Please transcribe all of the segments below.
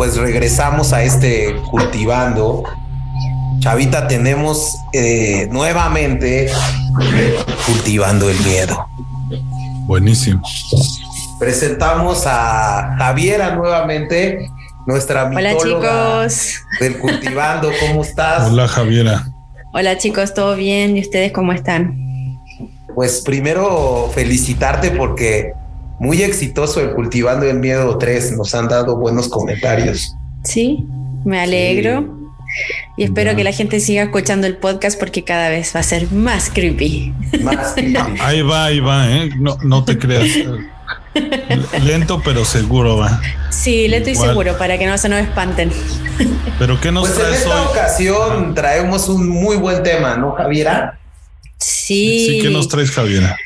pues regresamos a este cultivando. Chavita, tenemos eh, nuevamente cultivando el miedo. Buenísimo. Presentamos a Javiera nuevamente, nuestra Hola chicos. del cultivando. ¿Cómo estás? Hola Javiera. Hola chicos, ¿todo bien? ¿Y ustedes cómo están? Pues primero felicitarte porque muy exitoso el Cultivando el Miedo 3. Nos han dado buenos comentarios. Sí, me alegro. Y espero que la gente siga escuchando el podcast porque cada vez va a ser más creepy. Más creepy. Ahí va, ahí va, ¿eh? No, no te creas. Lento pero seguro va. Sí, lento y seguro para que no se nos espanten. Pero ¿qué nos pues en traes esta hoy? ocasión traemos un muy buen tema, ¿no, Javiera? Sí. Sí, ¿qué nos traes, Javiera?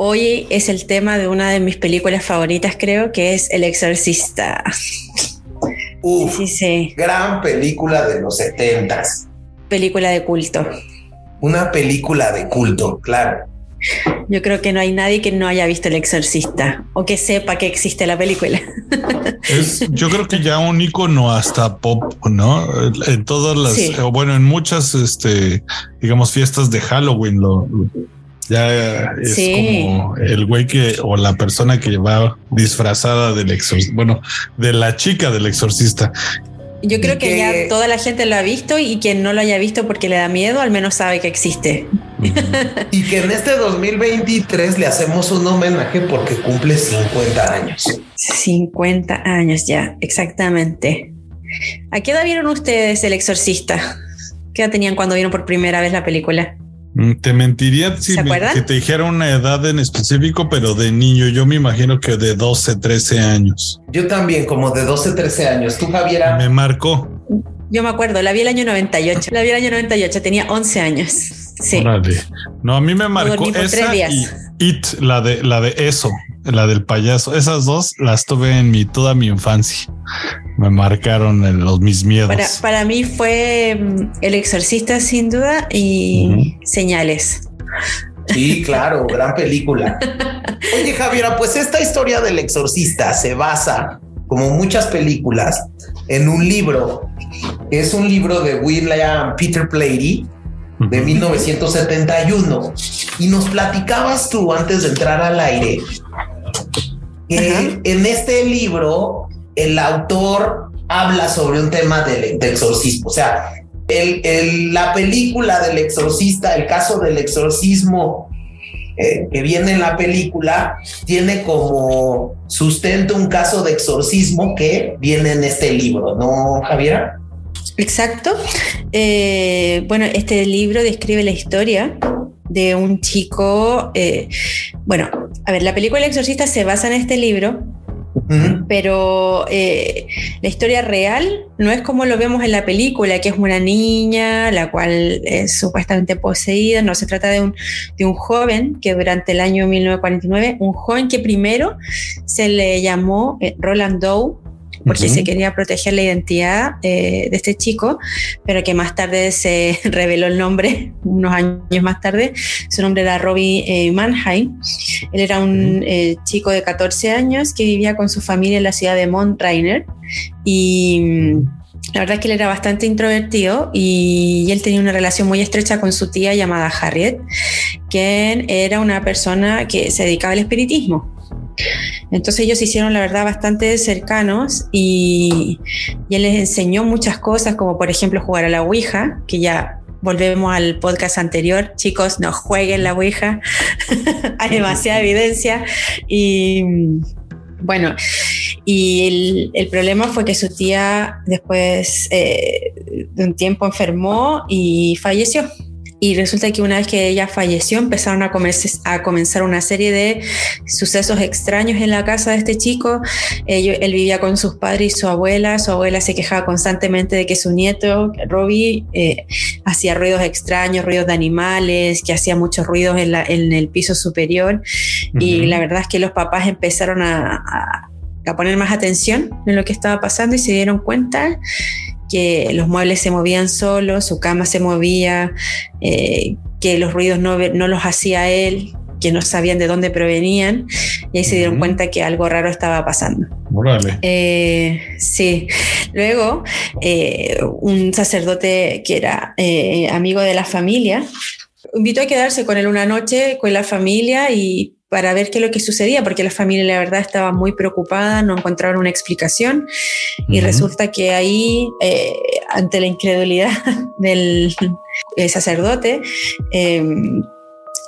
Hoy es el tema de una de mis películas favoritas, creo, que es El Exorcista. Uf, Sí, sí. gran película de los setentas. Película de culto. Una película de culto, claro. Yo creo que no hay nadie que no haya visto El Exorcista o que sepa que existe la película. Es, yo creo que ya un icono hasta pop, ¿no? En todas las, Sí. o bueno, en muchas, este, digamos, fiestas de Halloween, lo, ya es Sí. como el güey que, o la persona que va disfrazada del exorcista, bueno, de la chica del exorcista. Yo creo que, que- ya toda la gente lo ha visto y quien no lo haya visto porque le da miedo, al menos sabe que existe. Y que en este 2023 le hacemos un homenaje porque cumple 50 años. 50 años ya, exactamente. ¿A qué edad vieron ustedes El Exorcista? ¿Qué edad tenían cuando vieron por primera vez la película? Mm, Te mentiría si ¿Se me- que te dijera una edad en específico, pero de niño yo me imagino que de 12, 13 años. Yo también, como de 12, 13 años. ¿Tú, Javiera? Me marcó. Yo me acuerdo, la vi el año 98. La vi el año 98, tenía 11 años. Sí. Órale. No, a mí me marcó esa y It, la de la de eso, la del payaso. Esas dos las tuve en mi toda mi infancia. Me marcaron en los mis miedos. Para, para mí fue mm, El Exorcista sin duda y Señales. Sí, claro, gran película. Oye, Javiera, pues esta historia del exorcista se basa, como muchas películas, en un libro. que Es un libro de William Peter Plady de 1971. Y nos platicabas tú antes de entrar al aire que Ajá. en este libro el autor habla sobre un tema del, del exorcismo. O sea, el- el- la película del exorcista, el caso del exorcismo eh, que viene en la película, tiene como sustento un caso de exorcismo que viene en este libro, ¿no, Javiera? Exacto. Eh, bueno, este libro describe la historia de un chico. eh, bueno, a ver, la película El Exorcista se basa en este libro, pero eh, la historia real no es como lo vemos en la película, que es una niña, la cual es supuestamente poseída. No se trata de un, de un joven que durante el año 1949, un joven que primero se le llamó eh, Roland Doe porque Ujú. se quería proteger la identidad eh, de este chico, pero que más tarde se reveló el nombre, unos años más tarde. Su nombre era Robbie eh, Mannheim. Él era un eh, chico de 14 años que vivía con su familia en la ciudad de Mont Rainer y mm, la verdad es que él era bastante introvertido y, y él tenía una relación muy estrecha con su tía llamada Harriet, quien era una persona que se dedicaba al espiritismo. Entonces ellos se hicieron, la verdad, bastante cercanos y, él les enseñó muchas cosas, como por ejemplo jugar a la Ouija, que ya volvemos al podcast anterior. Chicos, no jueguen la Ouija, hay demasiada evidencia. Y bueno, y el, el problema fue que su tía después eh, de un tiempo enfermó y falleció. Y resulta que una vez que ella falleció, empezaron a, a comenzar una serie de sucesos extraños en la casa de este chico. Ello- él vivía con sus padres y su abuela. Su abuela se quejaba constantemente de que su nieto, Robbie, eh, hacía ruidos extraños, ruidos de animales, que hacía muchos ruidos en, la- en el piso superior. Y Ujú. la verdad es que los papás empezaron a, a- a poner más atención en lo que estaba pasando y se dieron cuenta que los muebles se movían solos, su cama se movía, eh, que los ruidos no, no los hacía él. que no sabían de dónde provenían y ahí se dieron cuenta que algo raro estaba pasando. Eh, sí, luego eh, un sacerdote que era eh, amigo de la familia invitó a quedarse con él una noche con la familia y para ver qué es lo que sucedía, porque la familia la verdad estaba muy preocupada, no encontraron una explicación. Y resulta que ahí, ante la incredulidad del sacerdote,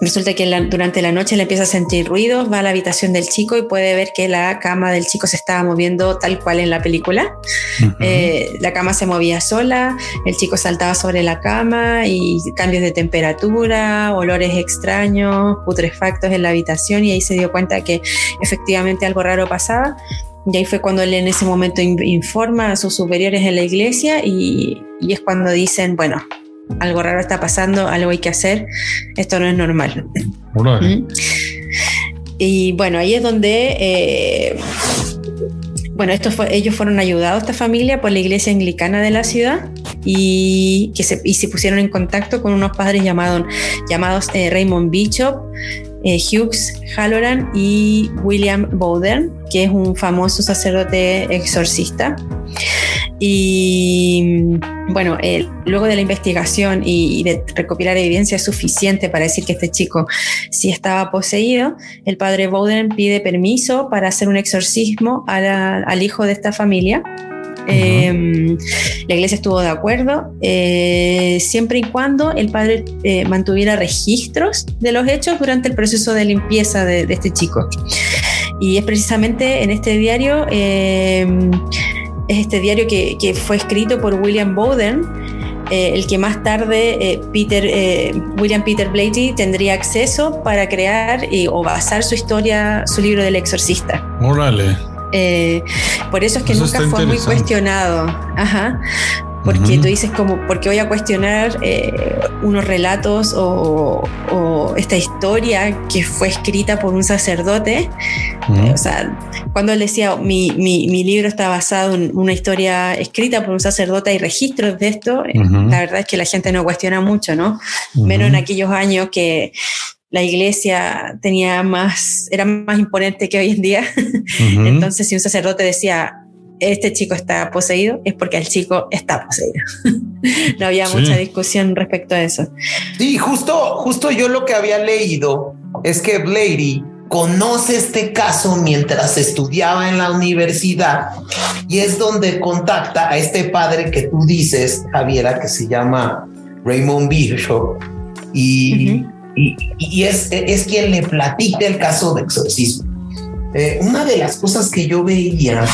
Resulta que durante la noche le empieza a sentir ruidos, va a la habitación del chico y puede ver que la cama del chico se estaba moviendo tal cual en la película. Eh, la cama se movía sola, el chico saltaba sobre la cama y cambios de temperatura, olores extraños, putrefactos en la habitación y ahí se dio cuenta que efectivamente algo raro pasaba. Y ahí fue cuando él en ese momento informa a sus superiores en la iglesia y, y es cuando dicen, bueno, algo raro está pasando, algo hay que hacer, esto no es normal. ¿Mm? Y bueno, ahí es donde, eh, bueno, esto fue, ellos fueron ayudados, esta familia, por la iglesia anglicana de la ciudad y, que se, y se pusieron en contacto con unos padres llamados, llamados eh, Raymond Bishop, eh, Hughes Halloran y William Bowden, que es un famoso sacerdote exorcista. Y bueno, luego de la investigación y, de recopilar evidencia suficiente para decir que este chico sí estaba poseído, el padre Bowden pide permiso para hacer un exorcismo al hijo de esta familia. Em, la iglesia estuvo de acuerdo, eh, siempre y cuando el padre eh, mantuviera registros de los hechos durante el proceso de limpieza de, de este chico. Y es precisamente en este diario em, es este diario que, que fue escrito por William Bowden, eh, el que más tarde eh, Peter, eh, William Peter Blatty tendría acceso para crear o basar su historia, su libro del exorcista. Órale. por eso es que nunca fue muy cuestionado. Ajá porque tú dices como, porque voy a cuestionar eh, unos relatos o, esta historia que fue escrita por un sacerdote. o sea, cuando él decía, mi, mi, libro está basado en una historia escrita por un sacerdote, hay registros de esto, eh, la verdad es que la gente no cuestiona mucho, ¿no? Menos en aquellos años que la iglesia tenía más, era más imponente que hoy en día. Entonces, si un sacerdote decía, este chico está poseído, es porque el chico está poseído. no había mucha discusión respecto a eso. Sí, justo, justo yo lo que había leído es que Blady conoce este caso mientras estudiaba en la universidad y es donde contacta a este padre que tú dices, Javiera, que se llama Raymond Bishop y, y, es, es quien le platica el caso de exorcismo. Eh, una de las cosas que yo veía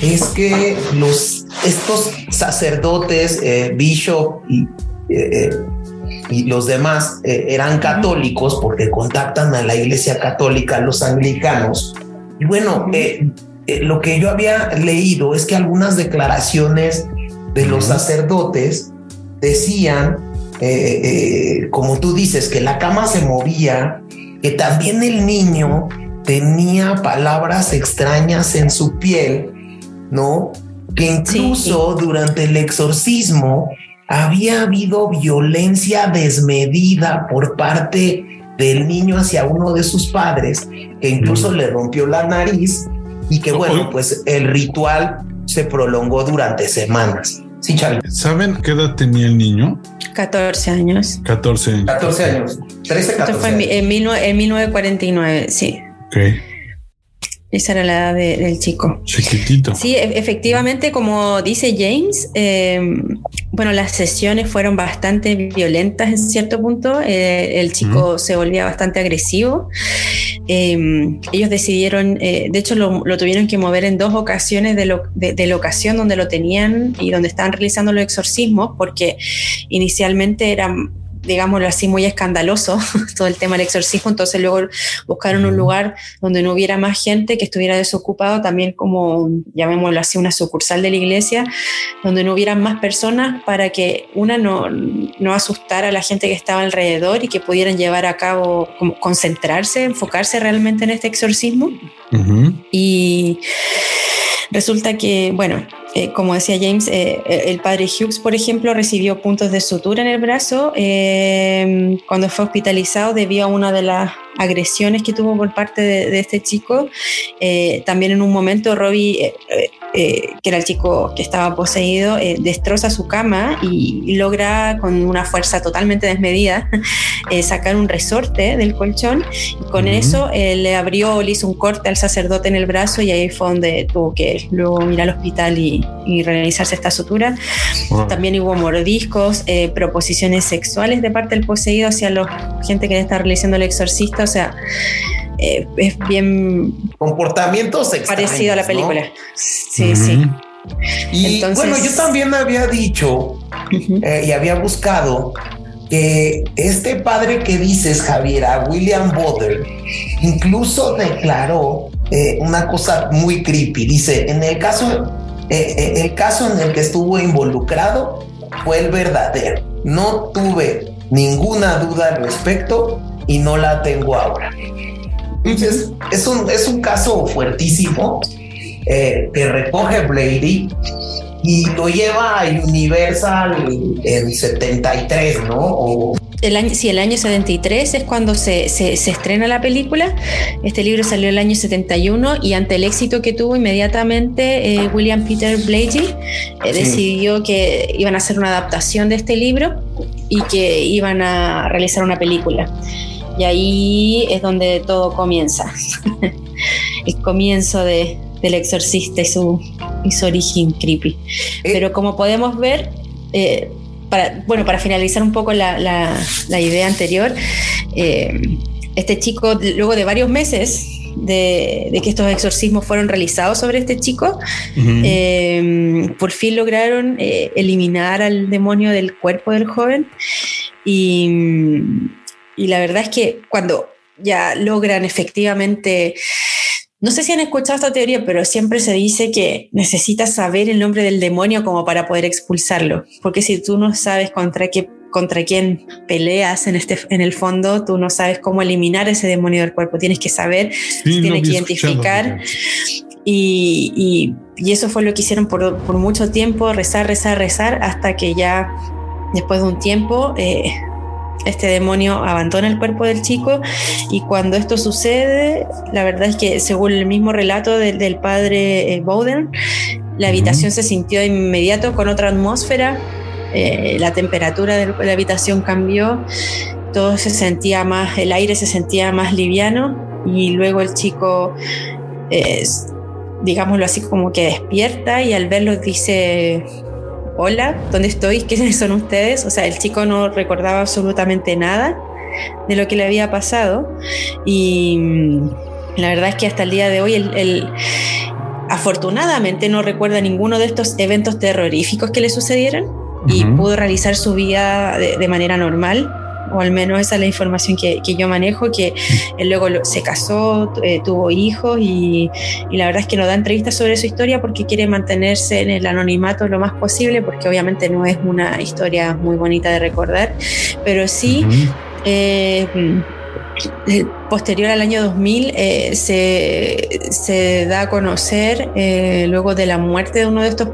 es que los, estos sacerdotes, eh, Bishop y, eh, y los demás eran católicos porque contactan a la iglesia católica, los anglicanos. Y bueno, lo que yo había leído es que algunas declaraciones de los sacerdotes decían, como tú dices, que la cama se movía, que también el niño tenía palabras extrañas en su piel, ¿no? Que incluso durante el exorcismo había habido violencia desmedida por parte del niño hacia uno de sus padres, que incluso le rompió la nariz y que bueno, pues el ritual se prolongó durante semanas. Sí, Charlie. ¿Saben qué edad tenía el niño? 14 años. 14 años. 14 años. 13, 14 Esto fue en, en 1949, sí. Esa era la edad del chico. Chiquitito. Sí, e, efectivamente, como dice James, em, bueno, las sesiones fueron bastante violentas en cierto punto. Eh, el chico se volvía bastante agresivo. Em, ellos decidieron, eh, de hecho, lo, tuvieron que mover en dos ocasiones de, de, la ocasión donde lo tenían y donde estaban realizando los exorcismos, porque inicialmente eran digámoslo así, muy escandaloso todo el tema del exorcismo, entonces luego buscaron un lugar donde no hubiera más gente, que estuviera desocupado, también como, llamémoslo así, una sucursal de la iglesia, donde no hubiera más personas para que una no, no asustara a la gente que estaba alrededor y que pudieran llevar a cabo, como concentrarse, enfocarse realmente en este exorcismo. Y resulta que, bueno, eh, como decía James, eh, eh, el padre Hughes, por ejemplo, recibió puntos de sutura en el brazo cuando fue hospitalizado debido a una de las agresiones que tuvo por parte de, este chico. También en un momento Robbie, eh, eh, que era el chico que estaba poseído, destroza su cama y, logra con una fuerza totalmente desmedida sacar un resorte del colchón. Y con eso le abrió, le hizo un corte al sacerdote en el brazo y ahí fue donde tuvo que luego ir al hospital y, realizarse esta sutura. También hubo mordiscos, proposiciones sexuales de parte del poseído hacia la gente que le está realizando el exorcista o sea, eh, es bien... Comportamientos Parecido a la película. Sí, sí. Y bueno, yo también había dicho eh, y había buscado que este padre que dices, Javier, William Butler, incluso declaró eh, una cosa muy creepy. Dice, en el caso, el caso en el que estuvo involucrado fue el verdadero. No tuve ninguna duda al respecto y no la tengo ahora. Entonces, es un, es un caso fuertísimo eh, que recoge Brady y lo lleva a Universal en 73, ¿no? O, el año, sí, el año 73 es cuando se, se, estrena la película. Este libro salió el año 71 y ante el éxito que tuvo inmediatamente eh, William Peter Blatty eh, decidió que iban a hacer una adaptación de este libro y que iban a realizar una película. Y ahí es donde todo comienza. el comienzo de, del exorcista y su, y su origen creepy. Eh. Pero como podemos ver, eh, para, bueno, para finalizar un poco la, la, idea anterior, eh, este chico, luego de varios meses de, de, que estos exorcismos fueron realizados sobre este chico, por fin lograron eliminar al demonio del cuerpo del joven y y la verdad es que cuando ya logran efectivamente, no sé si han escuchado esta teoría, pero siempre se dice que necesitas saber el nombre del demonio como para poder expulsarlo, porque si tú no sabes contra qué contra quién peleas en, este, en el fondo, tú no sabes cómo eliminar ese demonio del cuerpo, tienes que saber, tienes que identificar. Y, y, eso fue lo que hicieron por, por, mucho tiempo, rezar, rezar, rezar, hasta que ya después de un tiempo eh, este demonio abandona el cuerpo del chico y cuando esto sucede, la verdad es que según el mismo relato del padre eh, Bowden, la habitación se sintió de inmediato con otra atmósfera, eh, la temperatura de la habitación cambió, todo se sentía más, el aire se sentía más liviano y luego el chico, digámoslo así, como que despierta y al verlo dice, hola, ¿dónde estoy? ¿Quiénes son ustedes? O sea, el chico no recordaba absolutamente nada de lo que le había pasado y mm, la verdad es que hasta el día de hoy él, afortunadamente no recuerda ninguno de estos eventos terroríficos que le sucedieron y pudo realizar su vida de manera normal o al menos esa es la información que, que yo manejo, que él luego se casó, eh, tuvo hijos y, y, la verdad es que no da entrevistas sobre su historia porque quiere mantenerse en el anonimato lo más posible, porque obviamente no es una historia muy bonita de recordar, pero sí... Eh, posterior al año 2000 eh, se, da a conocer, eh, luego de la muerte de uno de estos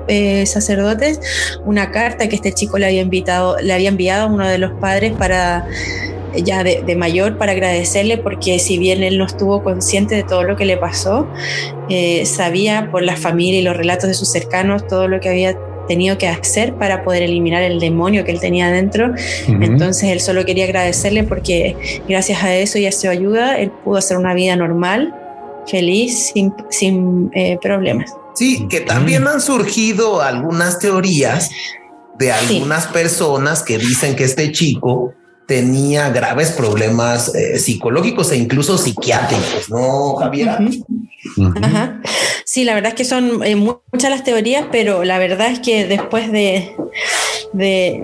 sacerdotes, una carta que este chico le había, invitado, le había enviado a uno de los padres para ya de, de, mayor para agradecerle porque si bien él no estuvo consciente de todo lo que le pasó, sabía por la familia y los relatos de sus cercanos todo lo que había tenido que hacer para poder eliminar el demonio que él tenía dentro. Entonces él solo quería agradecerle porque gracias a eso y a su ayuda él pudo hacer una vida normal, feliz, sin, sin eh, problemas. Sí, que también han surgido algunas teorías de algunas personas que dicen que este chico tenía graves problemas eh, psicológicos e incluso psiquiátricos, ¿no, Javier? Ajá. Sí, la verdad es que son eh, muchas las teorías, pero la verdad es que después de, de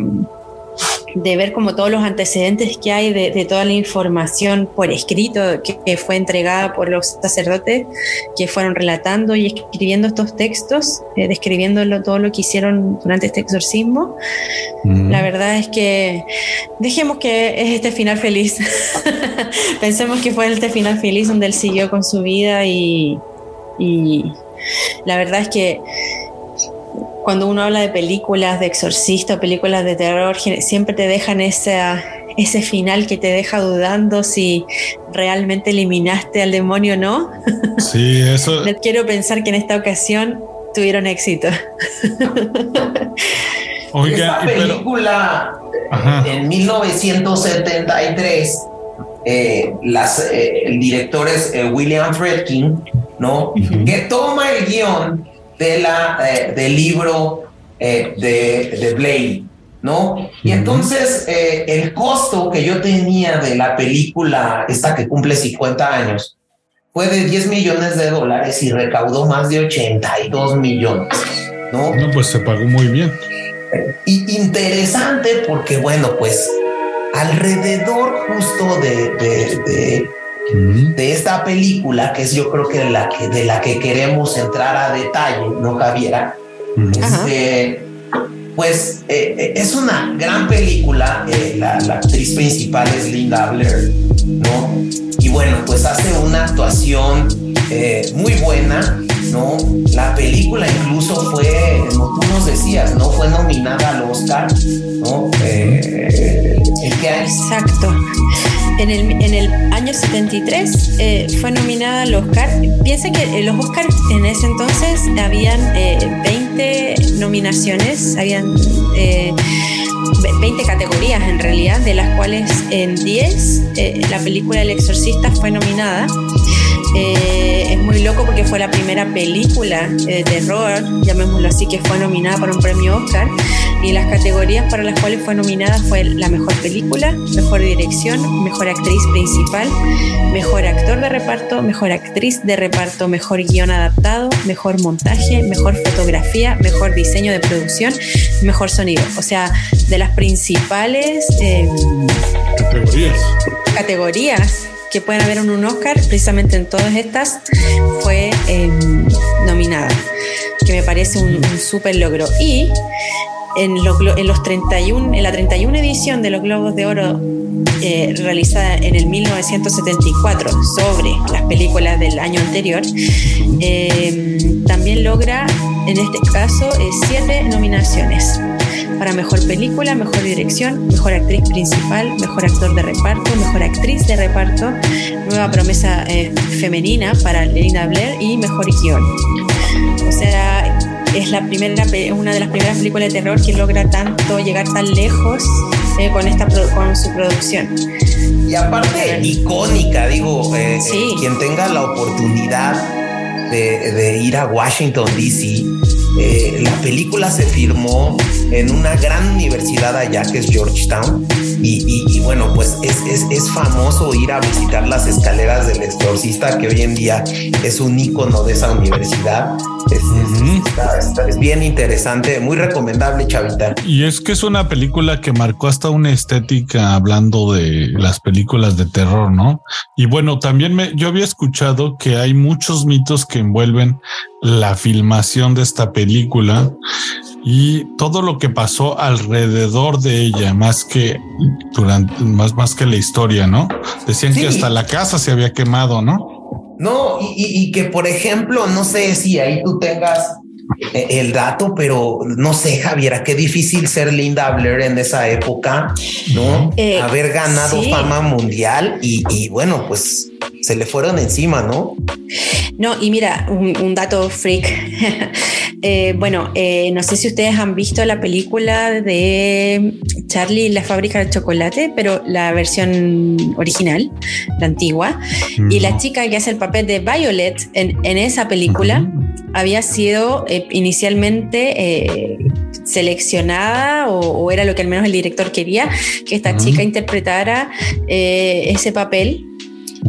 de ver como todos los antecedentes que hay de, toda la información por escrito que, fue entregada por los sacerdotes que fueron relatando y escribiendo estos textos, eh, describiendo todo lo que hicieron durante este exorcismo. Mm. La verdad es que dejemos que es este final feliz. Pensemos que fue este final feliz donde él siguió con su vida y, y la verdad es que cuando uno habla de películas de exorcista, películas de terror, siempre te dejan esa, ese final que te deja dudando si realmente eliminaste al demonio o no. Sí, eso. Quiero pensar que en esta ocasión tuvieron éxito. Oiga, Esta película en 1973, eh, las, eh, el director es eh, William Friedkin, ¿no? Que toma el guion de la, del libro de, de Blade, ¿no? Y entonces el costo que yo tenía de la película, esta que cumple 50 años, fue de 10 millones de dólares y recaudó más de 82 millones, ¿no? No, pues se pagó muy bien. Y interesante porque, bueno, pues alrededor justo de, de, de, esta película, que es yo creo que, la que de la que queremos entrar a detalle, ¿no, Javiera? Este, pues eh, eh, es una gran película, eh, la, actriz principal es Linda Blair, ¿no? Y bueno, pues hace una actuación muy buena, ¿no? La película incluso fue, como tú nos decías, ¿no? Fue nominada al Oscar, ¿no? Exacto. En el, en el año 73 eh, fue nominada al Oscar. Piensa que los Oscars en ese entonces habían 20 eh, nominaciones, habían 20 eh, categorías en realidad, de las cuales en 10 la película El Exorcista fue nominada. Eh, es muy loco porque fue la primera película de terror, llamémoslo así, que fue nominada por un premio Oscar. Y las categorías para las cuales fue nominada fue la mejor película, mejor dirección, mejor actriz principal, mejor actor de reparto, mejor actriz de reparto, mejor guion adaptado, mejor montaje, mejor fotografía, mejor diseño de producción, mejor sonido. O sea, de las principales eh, categorías. categorías que pueden haber en un Oscar, precisamente en todas estas fue em, nominada, que me parece un, súper logro. Y en, en, los 31, en la 31 edición de los Globos de Oro eh, realizada en el 1974 sobre las películas del año anterior, em, también logra en este caso siete nominaciones para mejor película, mejor dirección, mejor actriz principal, mejor actor de reparto, mejor actriz de reparto, nueva promesa eh, femenina para Linda Blair y mejor guion. O sea, es la primera, una de las primeras películas de terror que logra tanto llegar tan lejos eh, con esta con su producción. Y aparte icónica, digo, eh, quien tenga la oportunidad de, de ir a Washington D.C eh, la película se filmó en una gran universidad allá que es Georgetown y, bueno, pues es, famoso ir a visitar las escaleras del exorcista que hoy en día es un icono de esa universidad. Es, bien interesante, muy recomendable, Chavita. Y es que es una película que marcó hasta una estética hablando de las películas de terror, ¿no? Y bueno, también me, yo había escuchado que hay muchos mitos que envuelven la filmación de esta película y todo lo que pasó alrededor de ella, más que durante, más, más que la historia, ¿no? Decían que hasta la casa se había quemado, ¿no? No, y, que por ejemplo, no sé si ahí tú tengas eh, el dato, pero no sé, Javiera, qué difícil ser Linda Blair en esa época, ¿no? Eh, Haber ganado fama mundial y, y bueno, pues se le fueron encima, ¿no? No, y mira, un, dato freak. Eh, bueno, eh, no sé si ustedes han visto la película de Charlie la fábrica de chocolate, pero la versión original, la antigua. Y la chica que hace el papel de Violet en, esa película había sido eh, inicialmente seleccionada o, era lo que al menos el director quería, que esta chica interpretara ese papel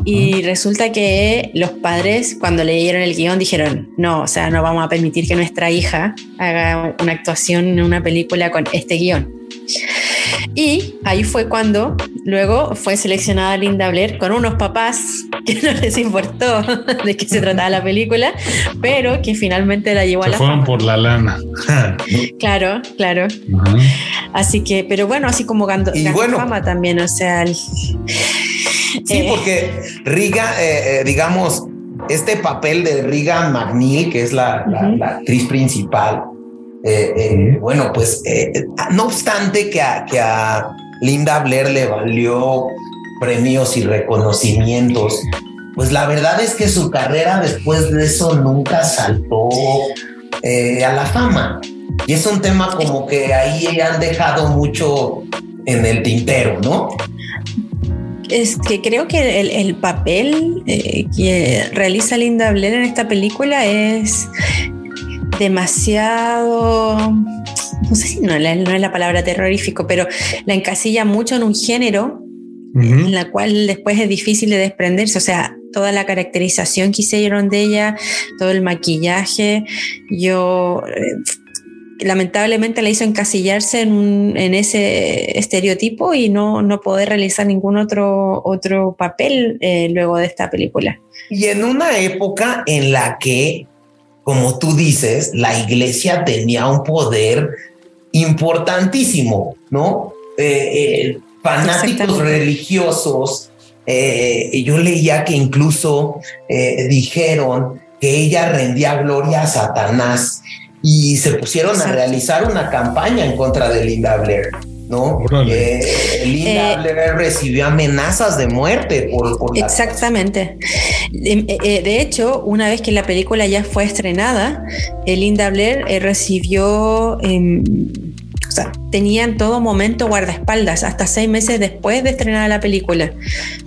y resulta que los padres, cuando leyeron el guion, dijeron, no, o sea, no vamos a permitir que nuestra hija haga una actuación en una película con este guion. Y ahí fue cuando luego fue seleccionada Linda Blair con unos papás que no les importó de qué se trataba la película, pero que finalmente la llevó a la fueron por la lana. claro, claro. Así que, pero bueno, así como ganó, fama también, o sea, Sí, eh. porque Riga, eh, eh, digamos, este papel de Riga McNeil, que es la, actriz principal, bueno, pues no obstante que a, que a Linda Blair le valió premios y reconocimientos, pues la verdad es que su carrera después de eso nunca saltó a la fama. Y es un tema como que ahí han dejado mucho en el tintero, ¿no? Es que creo que el, papel eh, que realiza Linda Blair en esta película es demasiado, no sé si no, es la palabra terrorífico, pero la encasilla mucho en un género en la cual después es difícil de desprenderse. O sea, toda la caracterización que hicieron de ella, todo el maquillaje, yo eh, lamentablemente le hizo encasillarse en, ese estereotipo y no, no poder realizar ningún otro, otro papel eh, luego de esta película. Y en una época en la que, como tú dices, la iglesia tenía un poder importantísimo, ¿no? Eh, eh, fanáticos religiosos. yo leía que incluso dijeron que ella rendía gloria a Satanás y se pusieron a realizar una campaña en contra de Linda Blair. ¿No? Eh, Linda eh, Blair recibió amenazas de muerte por, Exactamente. Eh, de hecho, una vez que la película ya fue estrenada, Linda Blair recibió tenía en todo momento guardaespaldas, hasta seis meses después de estrenar la película.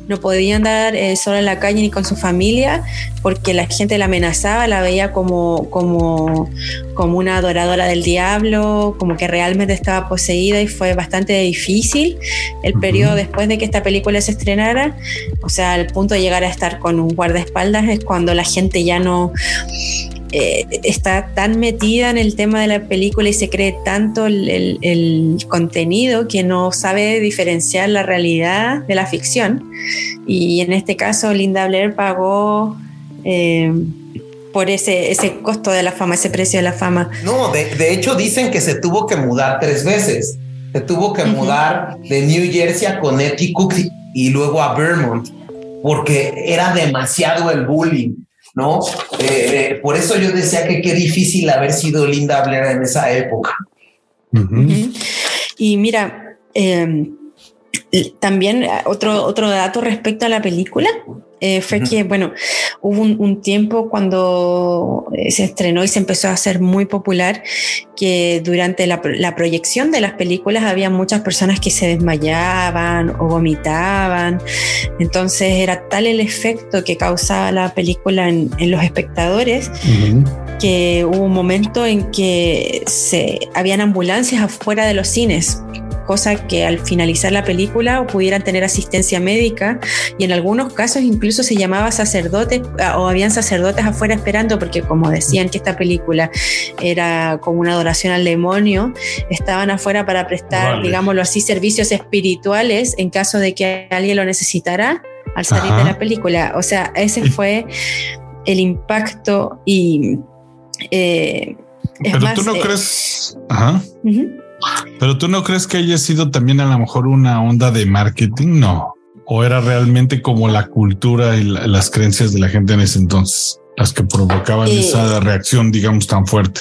No podía andar eh, sola en la calle ni con su familia porque la gente la amenazaba, la veía como, como, como una adoradora del diablo, como que realmente estaba poseída y fue bastante difícil el periodo después de que esta película se estrenara. O sea, al punto de llegar a estar con un guardaespaldas es cuando la gente ya no eh, está tan metida en el tema de la película y se cree tanto el, contenido que no sabe diferenciar la realidad de la ficción. Y en este caso, Linda Blair pagó eh, por ese, ese costo de la fama, ese precio de la fama. No, de, hecho dicen que se tuvo que mudar tres veces. Se tuvo que mudar de New Jersey a Connecticut y luego a Vermont porque era demasiado el bullying ¿no? Eh, eh, por eso yo decía que qué difícil haber sido Linda Blair en esa época. Y mira, em, también otro, otro dato respecto a la película eh, fue que, bueno, hubo un, tiempo cuando eh, se estrenó y se empezó a hacer muy popular que durante la, proyección de las películas había muchas personas que se desmayaban o vomitaban. Entonces era tal el efecto que causaba la película en, los espectadores que hubo un momento en que se, habían ambulancias afuera de los cines cosa que al finalizar la película pudieran tener asistencia médica y en algunos casos incluso se llamaba sacerdotes ah, o habían sacerdotes afuera esperando porque como decían que esta película era como una adoración al demonio, estaban afuera para prestar, digámoslo así, servicios espirituales en caso de que alguien lo necesitara al salir de la película. O sea, ese fue el impacto y... Eh, Pero tú no eh, crees... Ajá. Pero tú no crees que haya sido también a lo mejor una onda de marketing? No. ¿O era realmente como la cultura y las creencias de la gente en ese entonces las que provocaban eh, esa reacción, digamos, tan fuerte?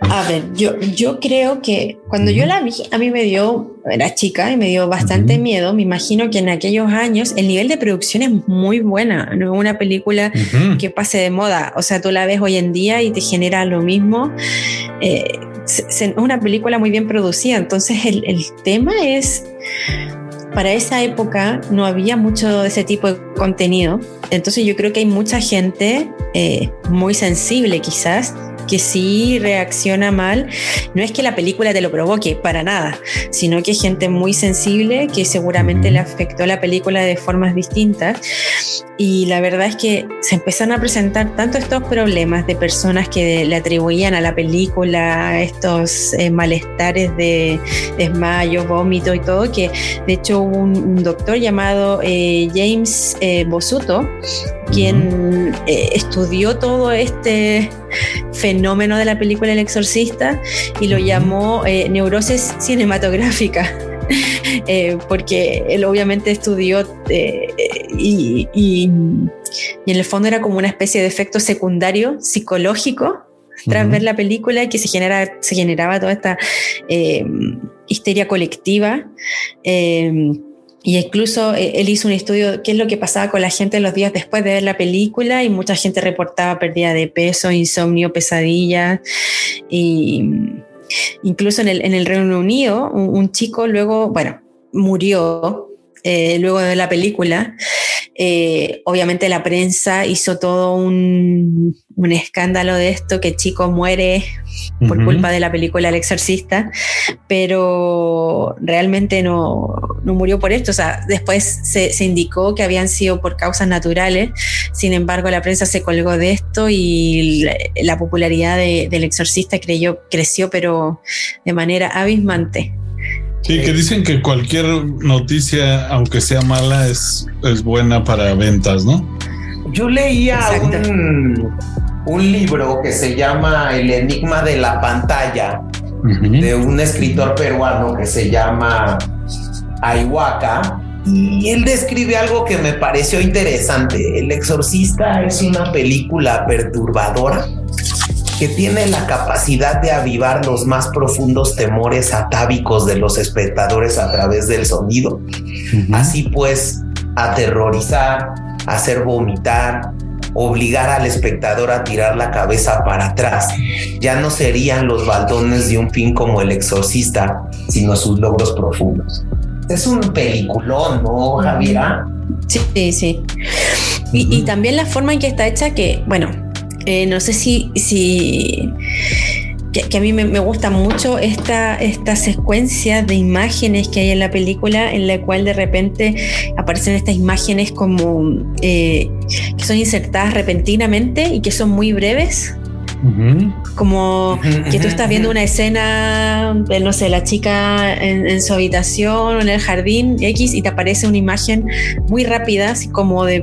A ver, yo, yo creo que cuando yo la vi, a mí me dio, era chica y me dio bastante miedo. Me imagino que en aquellos años el nivel de producción es muy buena. No es una película que pase de moda. O sea, tú la ves hoy en día y te genera lo mismo. Eh, es una película muy bien producida. Entonces, el, el tema es para esa época no había mucho de ese tipo de contenido. Entonces yo creo que hay mucha gente eh, muy sensible quizás que sí reacciona mal, no es que la película te lo provoque para nada, sino que hay gente muy sensible que seguramente le afectó la película de formas distintas. Y la verdad es que se empezaron a presentar tanto estos problemas de personas que le atribuían a la película estos eh, malestares de desmayo, vómito y todo, que de hecho hubo un, doctor llamado eh, James eh, Bosuto, quien estudió todo este fenómeno de la película El Exorcista y lo llamó eh, neurosis cinematográfica. Eh, porque él obviamente estudió eh, y, en el fondo era como una especie de efecto secundario psicológico tras ver la película que se, genera, se generaba toda esta histeria colectiva. Y incluso eh, él hizo un estudio qué es lo que pasaba con la gente los días después de ver la película y mucha gente reportaba pérdida de peso, insomnio, pesadillas. Y incluso en el, en el Reino Unido, un, chico luego, bueno, murió eh, luego de la película eh, obviamente la prensa hizo todo un, escándalo de esto, que Chico muere por culpa de la película El Exorcista, pero realmente no, murió por esto. O sea, después se, indicó que habían sido por causas naturales, sin embargo la prensa se colgó de esto y la, popularidad del Exorcista creyó, creció, pero de manera abismante. Sí, que dicen que cualquier noticia, aunque sea mala, es, es buena para ventas, ¿no? Yo leía un, libro que se llama El Enigma de la Pantalla, de un escritor peruano que se llama Ayhuaca. Y él describe algo que me pareció interesante. El Exorcista es una película perturbadora que tiene la capacidad de avivar los más profundos temores atávicos de los espectadores a través del sonido. Así pues, aterrorizar, hacer vomitar, obligar al espectador a tirar la cabeza para atrás. Ya no serían los baldones de un fin como el exorcista, sino sus logros profundos. Es un peliculón, ¿no, Javiera? Sí, sí. Y, y, también la forma en que está hecha, que, bueno, eh, no sé si, si que, a mí me, gusta mucho esta, esta secuencia de imágenes que hay en la película, en la cual de repente aparecen estas imágenes como eh, que son insertadas repentinamente y que son muy breves. Como que tú estás viendo una escena, no sé, la chica en, su habitación o en el jardín X y te aparece una imagen muy rápida, así como de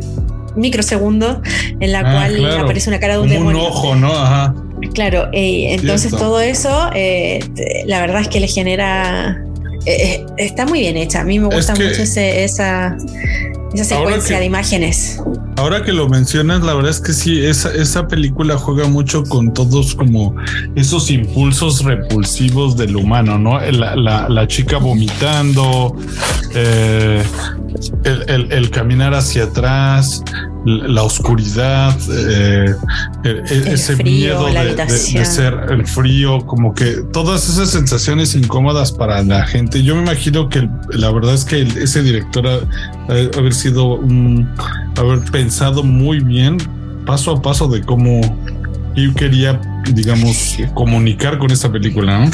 microsegundos en la ah, cual aparece una cara de un demonio. Un ojo, ¿no? Ajá. Claro, eh, entonces todo eso, eh, la verdad es que le genera. Eh, está muy bien hecha. A mí me gusta mucho ese, esa, esa secuencia de imágenes. Ahora que lo mencionas, la verdad es que sí, esa, esa película juega mucho con todos como esos impulsos repulsivos del humano, ¿no? La, la, chica vomitando, eh, el, caminar hacia atrás, la oscuridad, eh, ese miedo de, ser el frío, como que todas esas sensaciones incómodas para la gente. Yo me imagino que la verdad es que ese director ha, haber sido haber pensado muy bien paso a paso de cómo yo quería, digamos, comunicar con esta película, ¿no?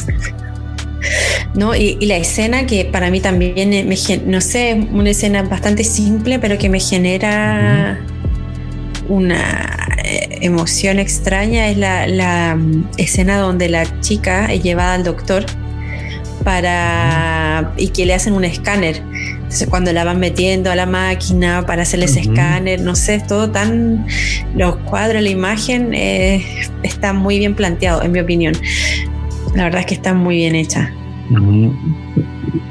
¿no? Y, la escena que para mí también, me, no sé, una escena bastante simple, pero que me genera una eh, emoción extraña, es la, la, mm, escena donde la chica es llevada al doctor para y que le hacen un escáner. Entonces cuando la van metiendo a la máquina para hacerle ese escáner, no sé, es todo tan... Los cuadros, la imagen eh, está muy bien planteado, en mi opinión. La verdad es que está muy bien hecha.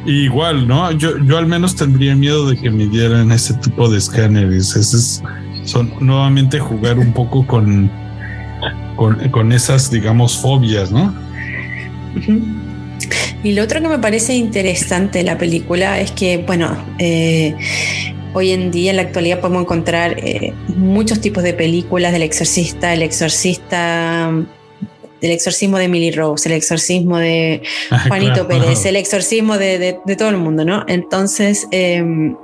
Igual, ¿no? Yo, yo al menos tendría miedo de que me dieran ese tipo de escáneres. Ese es, son nuevamente jugar un poco con, con, esas, digamos, fobias, ¿no? Y lo otro que me parece interesante de la película es que, bueno, eh, hoy en día, en la actualidad, podemos encontrar eh, muchos tipos de películas del exorcista, el exorcista el exorcismo de Emily Rose, el exorcismo de ah, Juanito Pérez, el exorcismo de, todo el mundo, ¿no? Entonces, em,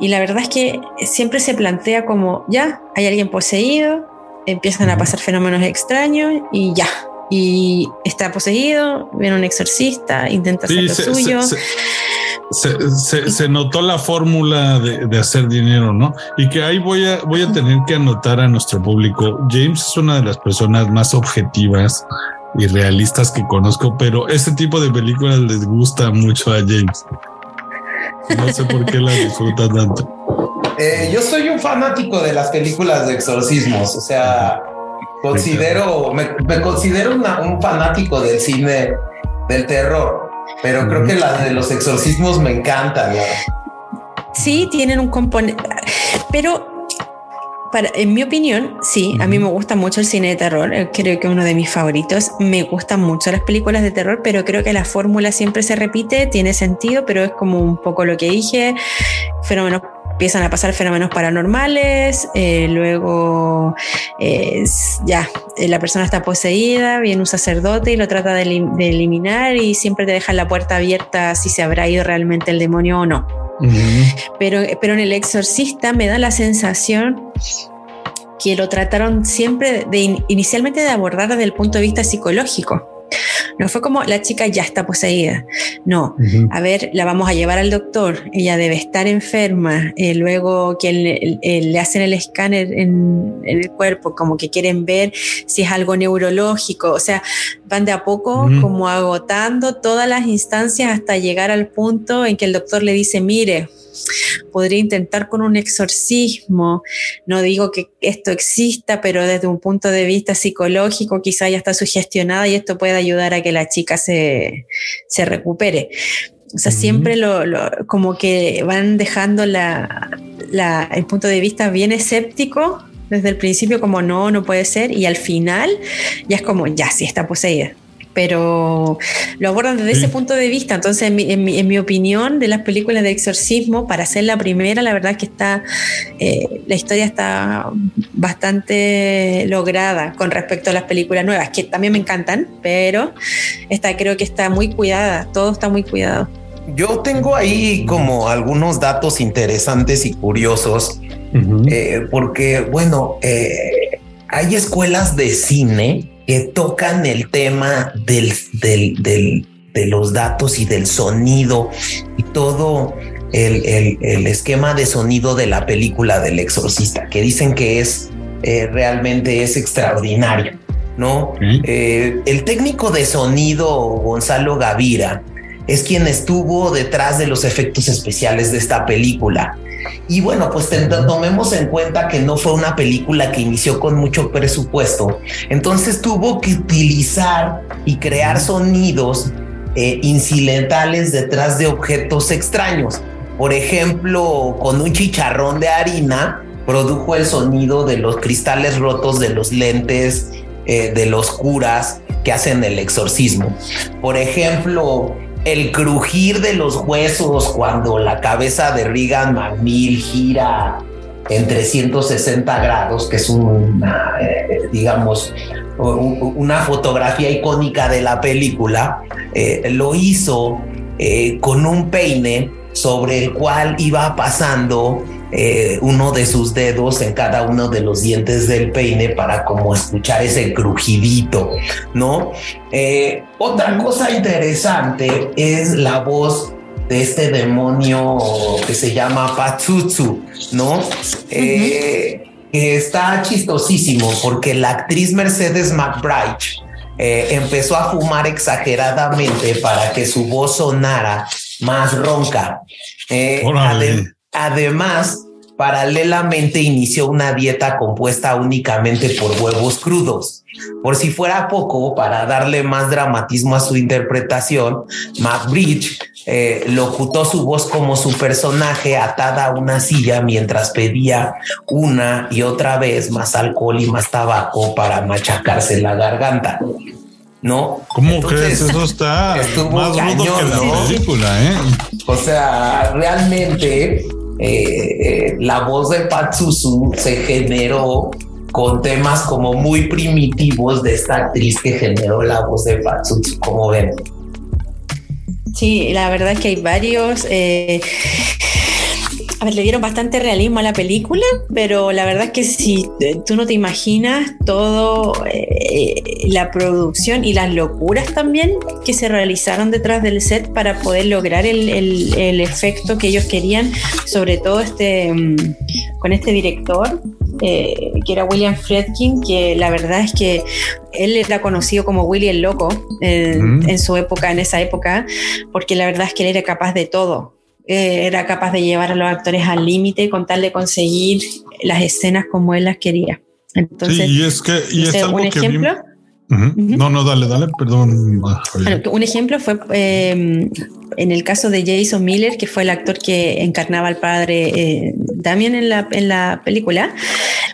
y la verdad es que siempre se plantea como, ya, hay alguien poseído, empiezan a pasar fenómenos extraños y ya, y está poseído, viene un exorcista, intenta hacer lo suyo. Se, notó la fórmula de, hacer dinero, ¿no? Y que ahí voy a, voy a tener que anotar a nuestro público. James es una de las personas más objetivas y realistas que conozco, pero este tipo de películas les gusta mucho a James. No sé por qué la disfruta tanto. Eh, yo soy un fanático de las películas de exorcismos, o sea, considero, me, considero un fanático del cine del terror, pero creo que la de los exorcismos me encanta. Sí, tienen un componente, pero para, en mi opinión, sí, a mí me gusta mucho el cine de terror, eh, creo que es uno de mis favoritos. Me gustan mucho las películas de terror, pero creo que la fórmula siempre se repite, tiene sentido, pero es como un poco lo que dije, fenómenos empiezan a pasar fenómenos paranormales, eh, luego eh, ya la persona está poseída, viene un sacerdote y lo trata de, eliminar y siempre te deja la puerta abierta si se habrá ido realmente el demonio o no. pero, pero en el exorcista me da la sensación que lo trataron siempre de inicialmente de abordar desde el punto de vista psicológico. No fue como la chica ya está poseída. No, a ver, la vamos a llevar al doctor, ella debe estar enferma, eh, luego que le, hacen el escáner en, el cuerpo, como que quieren ver si es algo neurológico, o sea, van de a poco como agotando todas las instancias hasta llegar al punto en que el doctor le dice, mire, podría intentar con un exorcismo. No digo que esto exista, pero desde un punto de vista psicológico quizá ya está sugestionada y esto puede ayudar a que la chica se, recupere. O sea, siempre lo, como que van dejando el punto de vista bien escéptico desde el principio como no, no puede ser y al final ya es como ya, sí está poseída pero lo abordan desde ese punto de vista. Entonces, en mi, opinión de las películas de exorcismo, para ser la primera, la verdad es que está, eh, la historia está bastante lograda con respecto a las películas nuevas, que también me encantan, pero esta creo que está muy cuidada, todo está muy cuidado. Yo tengo ahí como algunos datos interesantes y curiosos, eh, porque, bueno, eh, hay escuelas de cine que tocan el tema del, de los datos y del sonido y todo el, esquema de sonido de la película del exorcista, que dicen que es eh, realmente es extraordinario, ¿no? Eh, el técnico de sonido, Gonzalo Gavira, es quien estuvo detrás de los efectos especiales de esta película. Y bueno, pues tomemos en cuenta que no fue una película que inició con mucho presupuesto, entonces tuvo que utilizar y crear sonidos eh, incidentales detrás de objetos extraños. Por ejemplo, con un chicharrón de harina, produjo el sonido de los cristales rotos de los lentes eh, de los curas que hacen el exorcismo. Por ejemplo, el crujir de los huesos cuando la cabeza de Regan McNeil gira en 360 grados, que es una, eh, digamos, una fotografía icónica de la película, eh, lo hizo eh, con un peine sobre el cual iba pasando eh, uno de sus dedos en cada uno de los dientes del peine para como escuchar ese crujidito, ¿no? Eh, otra cosa interesante es la voz de este demonio que se llama Patsutsu, ¿no? Eh, que está chistosísimo porque la actriz Mercedes McBride empezó a fumar exageradamente para que su voz sonara más ronca. Además, paralelamente inició una dieta compuesta únicamente por huevos crudos. Por si fuera poco, para darle más dramatismo a su interpretación, McBridge eh, locutó su voz como su personaje atada a una silla mientras pedía una y otra vez más alcohol y más tabaco para machacarse la garganta. ¿no? ¿Cómo crees? Eso está más rudo que la película, ¿eh? O sea, realmente eh, la voz de Patsusu se generó con temas como muy primitivos de esta actriz que generó la voz de Patsusu, como ven. Sí, la verdad que hay varios. Eh, a ver, le dieron bastante realismo a la película, pero la verdad es que si tú no te imaginas todo eh, la producción y las locuras también que se realizaron detrás del set para poder lograr el, efecto que ellos querían, sobre todo este mm, con este director, eh, que era William Friedkin, que la verdad es que él era conocido como Willy el Loco en su época, en esa época, porque la verdad es que él era capaz de todo. Eh, era capaz de llevar a los actores al límite con tal de conseguir las escenas como él las quería. Entonces, y es que y es algo un que ejemplo. No, no, dale, dale, perdón. un ejemplo fue em, en el caso de Jason Miller, que fue el actor que encarnaba al padre eh, Damien en la, en la película.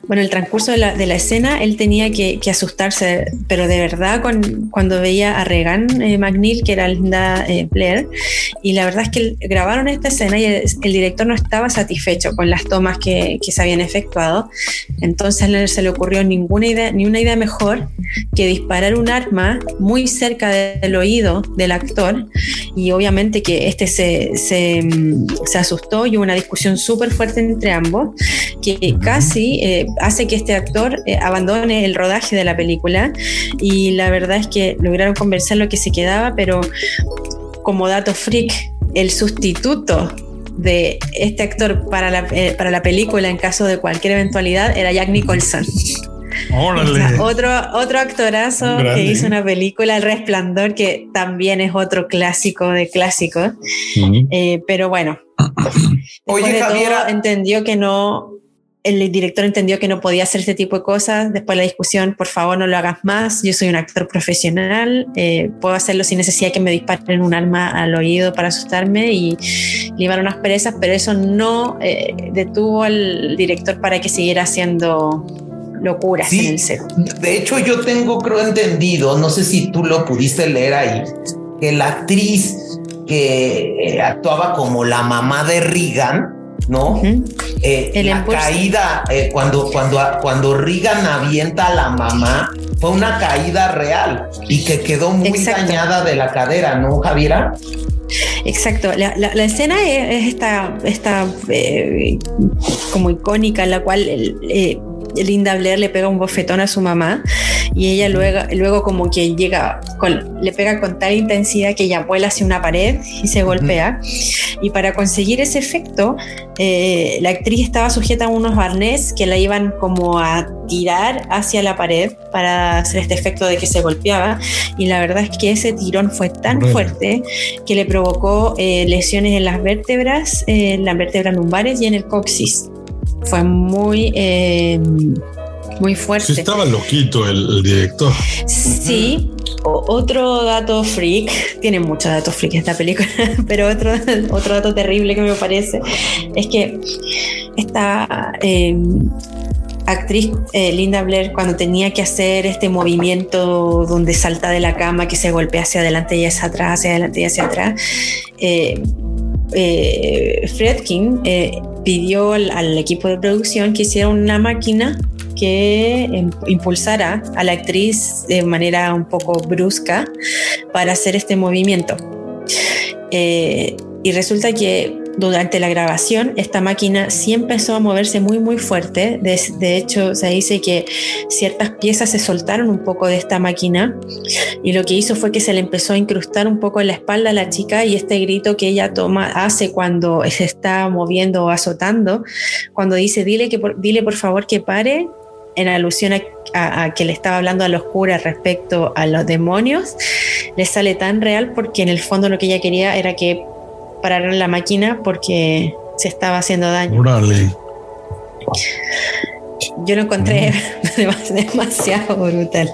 Bueno, el transcurso de la, de la escena, él tenía que, que, asustarse, pero de verdad con, cuando veía a Regan eh, McNeil, que era Linda eh, Blair, y la verdad es que grabaron esta escena y el, director no estaba satisfecho con las tomas que, que, se habían efectuado, entonces no se le ocurrió ninguna idea, ni una idea mejor que disparar un arma muy cerca del oído del actor y obviamente que este se, se, se asustó y hubo una discusión súper fuerte entre ambos que casi eh, hace que este actor eh, abandone el rodaje de la película y la verdad es que lograron convencer lo que se quedaba, pero como dato freak, el sustituto de este actor para la, eh, para la película en caso de cualquier eventualidad era Jack Nicholson. Otro, otro actorazo que hizo una película, El Resplandor, que también es otro clásico de clásicos. pero bueno, Oye, Javiera. entendió que no, el director entendió que no podía hacer este tipo de cosas. Después de la discusión, por favor, no lo hagas más. Yo soy un actor profesional, eh, puedo hacerlo sin necesidad de que me disparen un arma al oído para asustarme y limar unas perezas, pero eso no eh, detuvo al director para que siguiera haciendo locuras en el set. De hecho, yo tengo, creo, entendido, no sé si tú lo pudiste leer ahí, que la actriz que eh, actuaba como la mamá de Reagan, ¿no? Eh, la caída, eh, cuando, cuando, cuando Reagan avienta a la mamá, fue una caída real y que quedó muy dañada de la cadera, ¿no, Javiera? Exacto, la, escena es, esta, esta como icónica en la cual Linda Blair le pega un bofetón a su mamá y ella luego, luego como que llega, le pega con tal intensidad que ella vuela hacia una pared y se golpea. Y para conseguir ese efecto, eh, la actriz estaba sujeta a unos barnés que la iban como a tirar hacia la pared para hacer este efecto de que se golpeaba. Y la verdad es que ese tirón fue tan fuerte que le provocó eh, lesiones en las vértebras, eh, en las vértebras lumbares y en el coxis. Fue muy muy fuerte. Sí, estaba loquito el, director. Sí, otro dato freak, tiene muchos datos freak esta película, pero otro, otro dato terrible que me parece es que esta em, actriz eh, Linda Blair cuando tenía que hacer este movimiento donde salta de la cama, que se golpea hacia adelante y hacia atrás, hacia adelante y hacia atrás, eh, eh, Fredkin pidió al, equipo de producción que hiciera una máquina que em, impulsara a la actriz de manera un poco brusca para hacer este movimiento. Eh, y resulta que durante la grabación esta máquina sí empezó a moverse muy muy fuerte. De, hecho, se dice que ciertas piezas se soltaron un poco de esta máquina y lo que hizo fue que se le empezó a incrustar un poco en la espalda a la chica y este grito que ella toma hace cuando se está moviendo o azotando, cuando dice dile, que dile por favor que pare, en alusión a, que le estaba hablando a los curas respecto a los demonios, le sale tan real porque en el fondo lo que ella quería era que pararan la máquina porque se estaba haciendo daño. Yo lo encontré mm. demasiado brutal.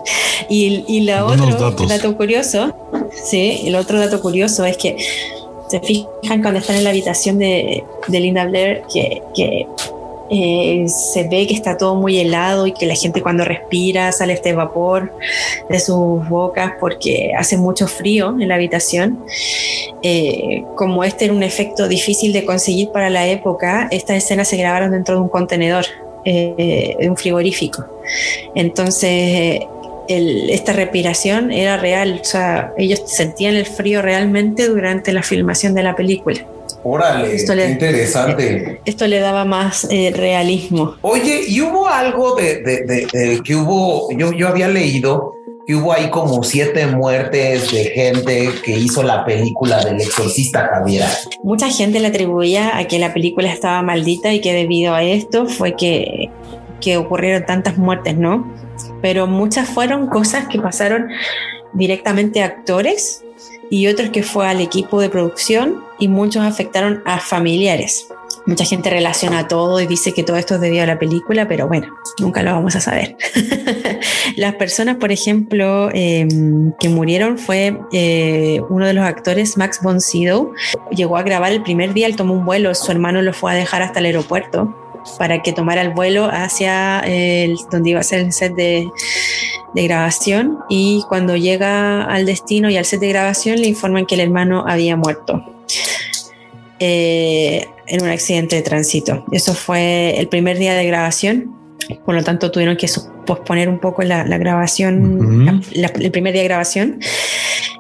Y, y la otro dato curioso, sí, el otro dato curioso es que se fijan cuando están en la habitación de, de Linda Blair que, que eh, se ve que está todo muy helado y que la gente cuando respira sale este vapor de sus bocas porque hace mucho frío en la habitación. Eh, como este era un efecto difícil de conseguir para la época, estas escenas se grabaron dentro de un contenedor, eh, de un frigorífico. Entonces, esta respiración era real, o sea, ellos sentían el frío realmente durante la filmación de la película. Órale, esto le, interesante. Esto le daba más eh, realismo. Oye, y hubo algo de, que hubo, yo, yo había leído que hubo ahí como siete muertes de gente que hizo la película del exorcista Javier. Mucha gente le atribuía a que la película estaba maldita y que debido a esto fue que, que ocurrieron tantas muertes, ¿no? Pero muchas fueron cosas que pasaron directamente a actores y otros que fue al equipo de producción y muchos afectaron a familiares. Mucha gente relaciona todo y dice que todo esto es debido a la película, pero bueno, nunca lo vamos a saber. Las personas, por ejemplo, em, que murieron fue eh, uno de los actores, Max von Sydow. Llegó a grabar el primer día, él tomó un vuelo, su hermano lo fue a dejar hasta el aeropuerto para que tomara el vuelo hacia el, donde iba a ser el set de, de grabación y cuando llega al destino y al set de grabación le informan que el hermano había muerto. Eh, en un accidente de tránsito. Eso fue el primer día de grabación, por lo tanto tuvieron que posponer un poco la, grabación, el primer día de grabación.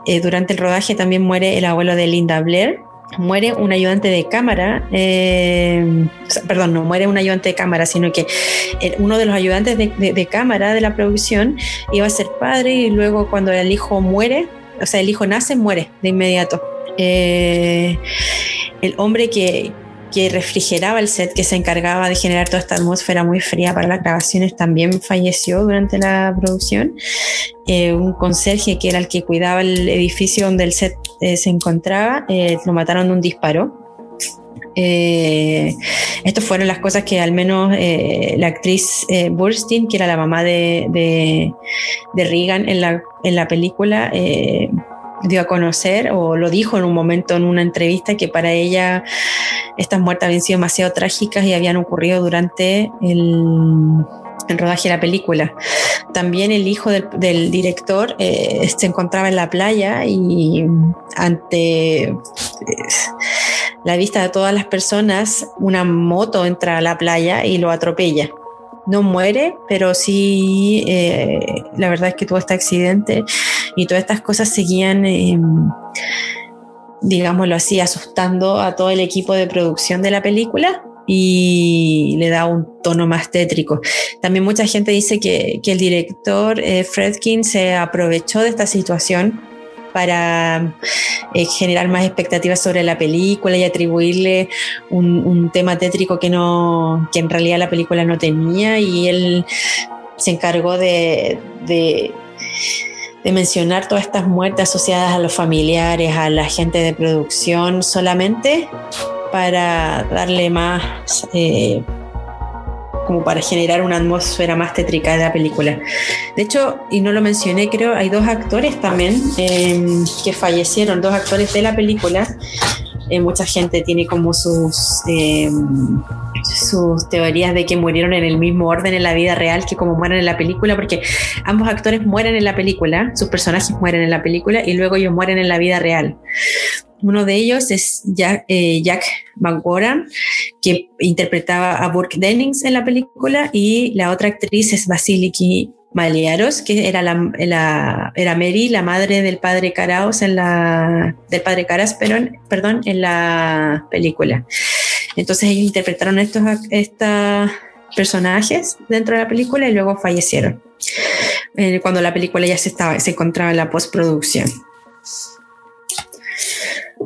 Eh, durante el rodaje también muere el abuelo de Linda Blair, muere un ayudante de cámara, eh, perdón, no muere un ayudante de cámara, sino que uno de los ayudantes de, cámara de la producción iba a ser padre y luego cuando el hijo muere, o sea, el hijo nace, muere de inmediato. Eh, el hombre que, que refrigeraba el set, que se encargaba de generar toda esta atmósfera muy fría para las grabaciones, también falleció durante la producción. Eh, un conserje que era el que cuidaba el edificio donde el set eh, se encontraba, eh, lo mataron de un disparo. estas fueron las cosas que al menos la actriz Burstein, que era la mamá de, de, de Reagan en la, en la película, dio a conocer o lo dijo en un momento en una entrevista que para ella estas muertes habían sido demasiado trágicas y habían ocurrido durante el, rodaje de la película. También el hijo del, director eh, se encontraba en la playa y ante eh, la vista de todas las personas, una moto entra a la playa y lo atropella no muere, pero sí, eh, la verdad es que tuvo este accidente y todas estas cosas seguían, eh, digámoslo así, asustando a todo el equipo de producción de la película y le da un tono más tétrico. También mucha gente dice que, el director eh, Fredkin se aprovechó de esta situación para eh, generar más expectativas sobre la película y atribuirle un, tema tétrico que no que en realidad la película no tenía y él se encargó de, mencionar todas estas muertes asociadas a los familiares, a la gente de producción solamente para darle más eh, como para generar una atmósfera más tétrica de la película. De hecho, y no lo mencioné, creo, hay dos actores también em, que fallecieron, dos actores de la película. Eh, mucha gente tiene como sus, em, sus teorías de que murieron en el mismo orden en la vida real que como mueren en la película, porque ambos actores mueren en la película, sus personajes mueren en la película y luego ellos mueren en la vida real. Uno de ellos es Jack, eh, Jack que interpretaba a Burke Dennings en la película, y la otra actriz es Basiliki Maliaros, que era, la, era Mary, la madre del padre Caraos en la, del padre Caras, perdón, en la película. Entonces ellos interpretaron estos, estos personajes dentro de la película y luego fallecieron eh, cuando la película ya se, estaba, se encontraba en la postproducción.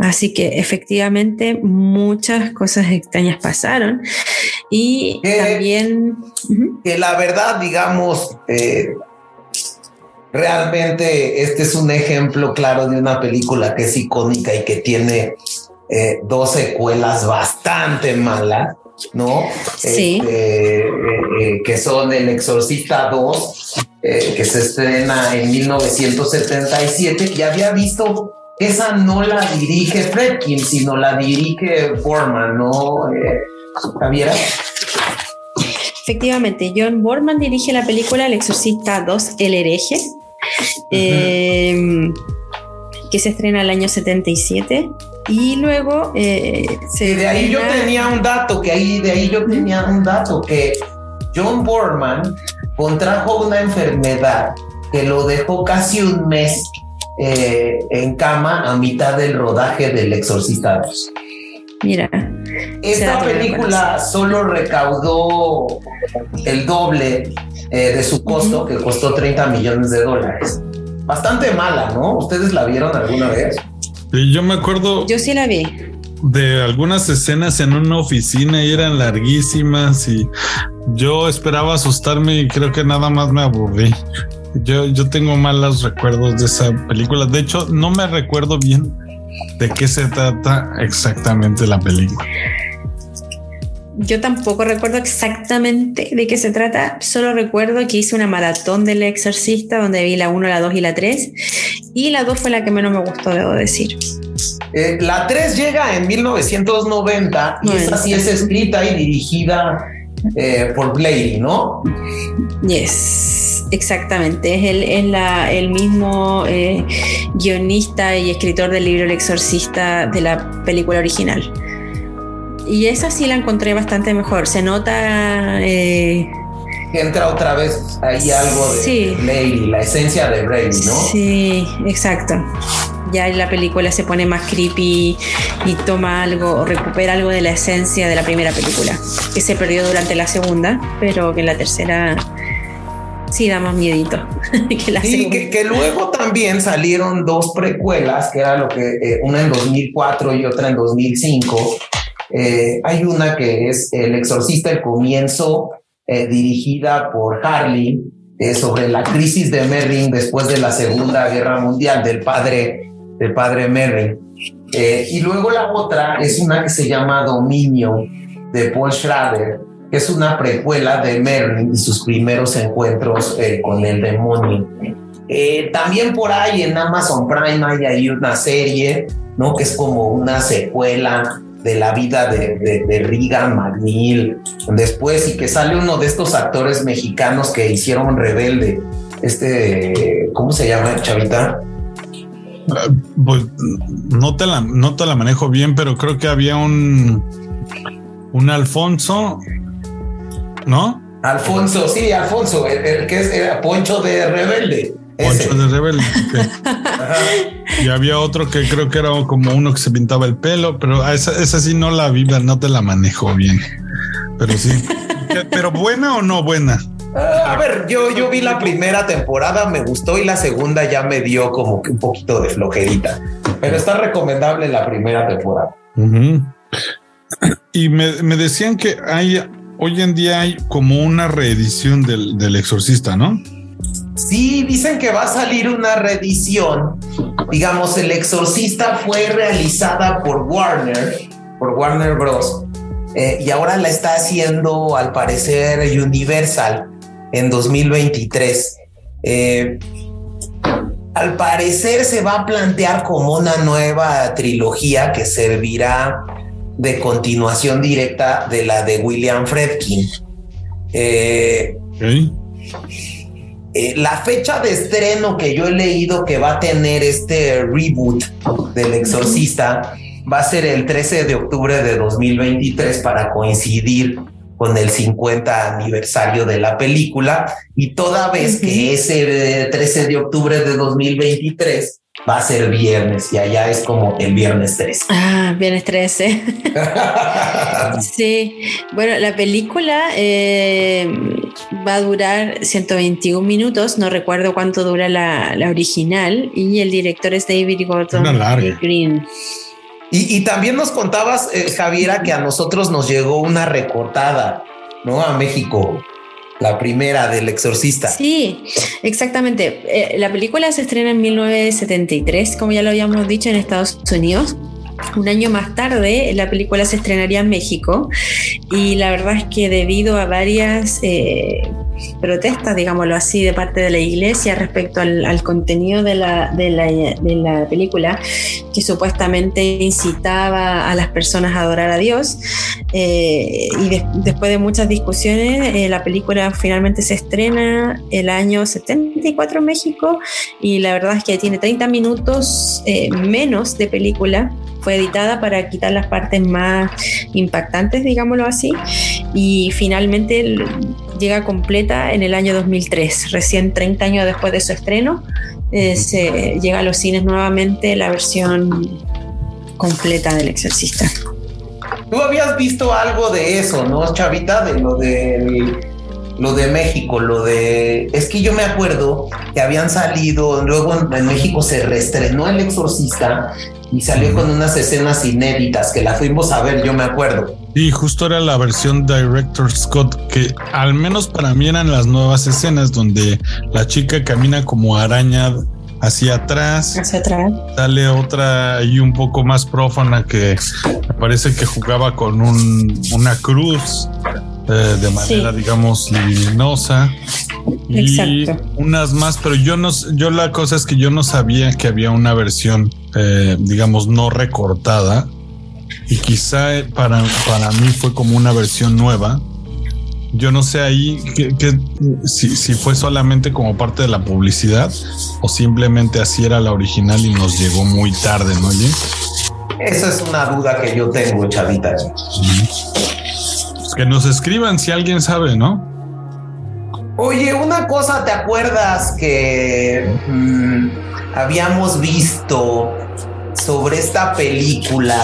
Así que efectivamente muchas cosas extrañas pasaron y también... Que la verdad, digamos, eh, realmente este es un ejemplo claro de una película que es icónica y que tiene eh, dos secuelas bastante malas. ¿no? Sí. Este, eh, que son El Exorcista 2, que se estrena en 1977, y había visto esa no la dirige Fredkin, sino la dirige Borman, ¿no, eh, Javiera? Efectivamente, John Borman dirige la película El Exorcista 2, El hereje, em, que se estrena el año 77. Y luego eh, se. de ahí yo tenía un dato, que ahí de ahí yo tenía un dato, que John Borman contrajo una enfermedad que lo dejó casi un mes eh, en cama a mitad del rodaje del Exorcista Mira. Esta película solo recaudó el doble eh, de su costo, que costó 30 millones de dólares. Bastante mala, ¿no? ¿Ustedes la vieron alguna vez? Yo me acuerdo. Yo sí la vi. De algunas escenas en una oficina y eran larguísimas y yo esperaba asustarme y creo que nada más me aburrí. Yo, yo tengo malos recuerdos de esa película. De hecho, no me recuerdo bien de qué se trata exactamente la película. yo tampoco recuerdo exactamente de qué se trata, solo recuerdo que hice una maratón del exorcista donde vi la 1, la 2 y la 3 y la 2 fue la que menos me gustó, debo decir. Eh, la 3 llega en 1990 y esa sí es escrita y dirigida eh, por Blady, ¿no? Yes, exactamente. Es el, es la, el mismo eh, guionista y escritor del libro El Exorcista de la película original. Y esa sí la encontré bastante mejor. Se nota. Eh, Entra otra vez ahí algo de Sí. La esencia de Brady, ¿no? Sí, exacto. Ya la película se pone más creepy y toma algo, o recupera algo de la esencia de la primera película, que se perdió durante la segunda, pero que en la tercera sí da más miedito que la Sí, que, que luego también salieron dos precuelas, que era lo que eh, una en 2004 y otra en 2005. Eh, hay una que es El Exorcista, el comienzo, eh, dirigida por Harley, sobre la crisis de Merrin después de la Segunda Guerra Mundial, del padre, del padre Merrin. Y luego la otra es una que se llama Dominio, de Paul Schrader, es una precuela de Merlin y sus primeros encuentros eh, con el demonio. Eh, también por ahí en Amazon Prime hay ahí una serie, ¿no? Que es como una secuela de la vida de, de, de Regan McNeil después y que sale uno de estos actores mexicanos que hicieron Rebelde. Este, ¿cómo se llama, Chavita? Pues no te la, no te la manejo bien, pero creo que había un un Alfonso, ¿no? Alfonso, sí, Alfonso, el, el que es era Poncho de Rebelde. Ese. Poncho de Rebelde. Y había otro que creo que era como uno que se pintaba el pelo, pero esa, esa sí no la vi, no te la manejo bien. Pero sí. ¿Qué- Pero buena o no buena? Ah, A ver, yo, yo vi la primera temporada, me gustó y la segunda ya me dio como que un poquito de flojerita. Pero está recomendable la primera temporada. Y me, me decían que hay hoy en día hay como una reedición del, del Exorcista, ¿no? Sí, dicen que va a salir una reedición. Digamos, El Exorcista fue realizada por Warner, por Warner Bros. eh, y ahora la está haciendo, al parecer, Universal en 2023. Eh, al parecer se va a plantear como una nueva trilogía que servirá de continuación directa de la de William Friedkin. Eh, eh, la fecha de estreno que yo he leído que va a tener este reboot del Exorcista va a ser el 13 de octubre de 2023 para coincidir con el 50 aniversario de la película. Y toda vez que ese eh, 13 de octubre de 2023 va a ser viernes y allá es como el viernes 13. Ah, viernes 13. Sí, bueno, la película eh, va a durar 121 minutos, no recuerdo cuánto dura la, la original, y el director es David Gordon Una larga. Green. Y, y también nos contabas, eh, Javiera, que a nosotros nos llegó una recortada, ¿no? A México, la primera del exorcista. Sí, exactamente. Eh, la película se estrena en 1973, como ya lo habíamos dicho, en Estados Unidos. Un año más tarde, la película se estrenaría en México y la verdad es que debido a varias eh, protestas, digámoslo así, de parte de la iglesia respecto al, contenido de la, de, la, película, que supuestamente incitaba a las personas a adorar a Dios, eh, y de- después de muchas discusiones, eh, la película finalmente se estrena el año 74 en México y la verdad es que tiene 30 minutos eh, menos de película. Fue editada para quitar las partes más impactantes, digámoslo así, y finalmente llega completa en el año 2003, recién 30 años después de su estreno. eh, se llega a los cines nuevamente la versión completa del Exorcista. Tú habías visto algo de eso, ¿no, Chavita? De lo de lo de México, lo de es que yo me acuerdo que habían salido, luego en, en México se reestrenó El Exorcista y salió con unas escenas inéditas que la fuimos a ver, yo me acuerdo. Y justo era la versión Director Scott, que al menos para mí eran las nuevas escenas donde la chica camina como araña hacia atrás. Hacia atrás. Sale otra ahí un poco más profana que me parece que jugaba con un, una cruz eh, de manera, digamos, luminosa. Y unas más, pero yo no, yo la cosa es que yo no sabía que había una versión, eh, digamos, no recortada. Y quizá para, para mí fue como una versión nueva yo no sé ahí que, si, fue solamente como parte de la publicidad o simplemente así era la original y nos llegó muy tarde, ¿no? Oye? Esa es una duda que yo tengo, chavita. Pues que nos escriban si alguien sabe, ¿no? Oye, una cosa, ¿te acuerdas que mm, habíamos visto sobre esta película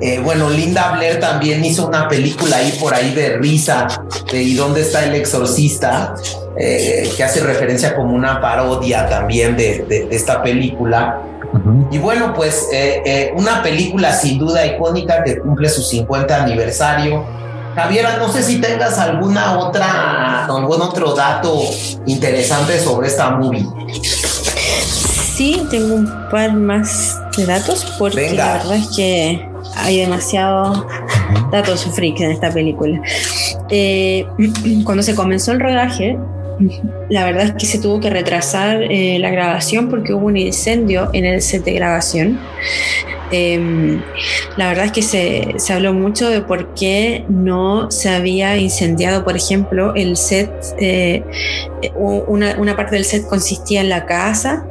eh, bueno, Linda Blair también hizo una película ahí por ahí de risa, de ¿Y dónde está el exorcista? Eh, que hace referencia como una parodia también de, esta película. Y bueno, pues eh, una película sin duda icónica que cumple su 50 aniversario. Javiera, no sé si tengas alguna otra, algún otro dato interesante sobre esta movie. Sí, tengo un par más de datos porque la verdad es que hay demasiados datos freaks en esta película. Eh, cuando se comenzó el rodaje, la verdad es que se tuvo que retrasar eh, la grabación porque hubo un incendio en el set de grabación. Em, la verdad es que se, se, habló mucho de por qué no se había incendiado, por ejemplo, el set, eh, una, una, parte del set consistía en la casa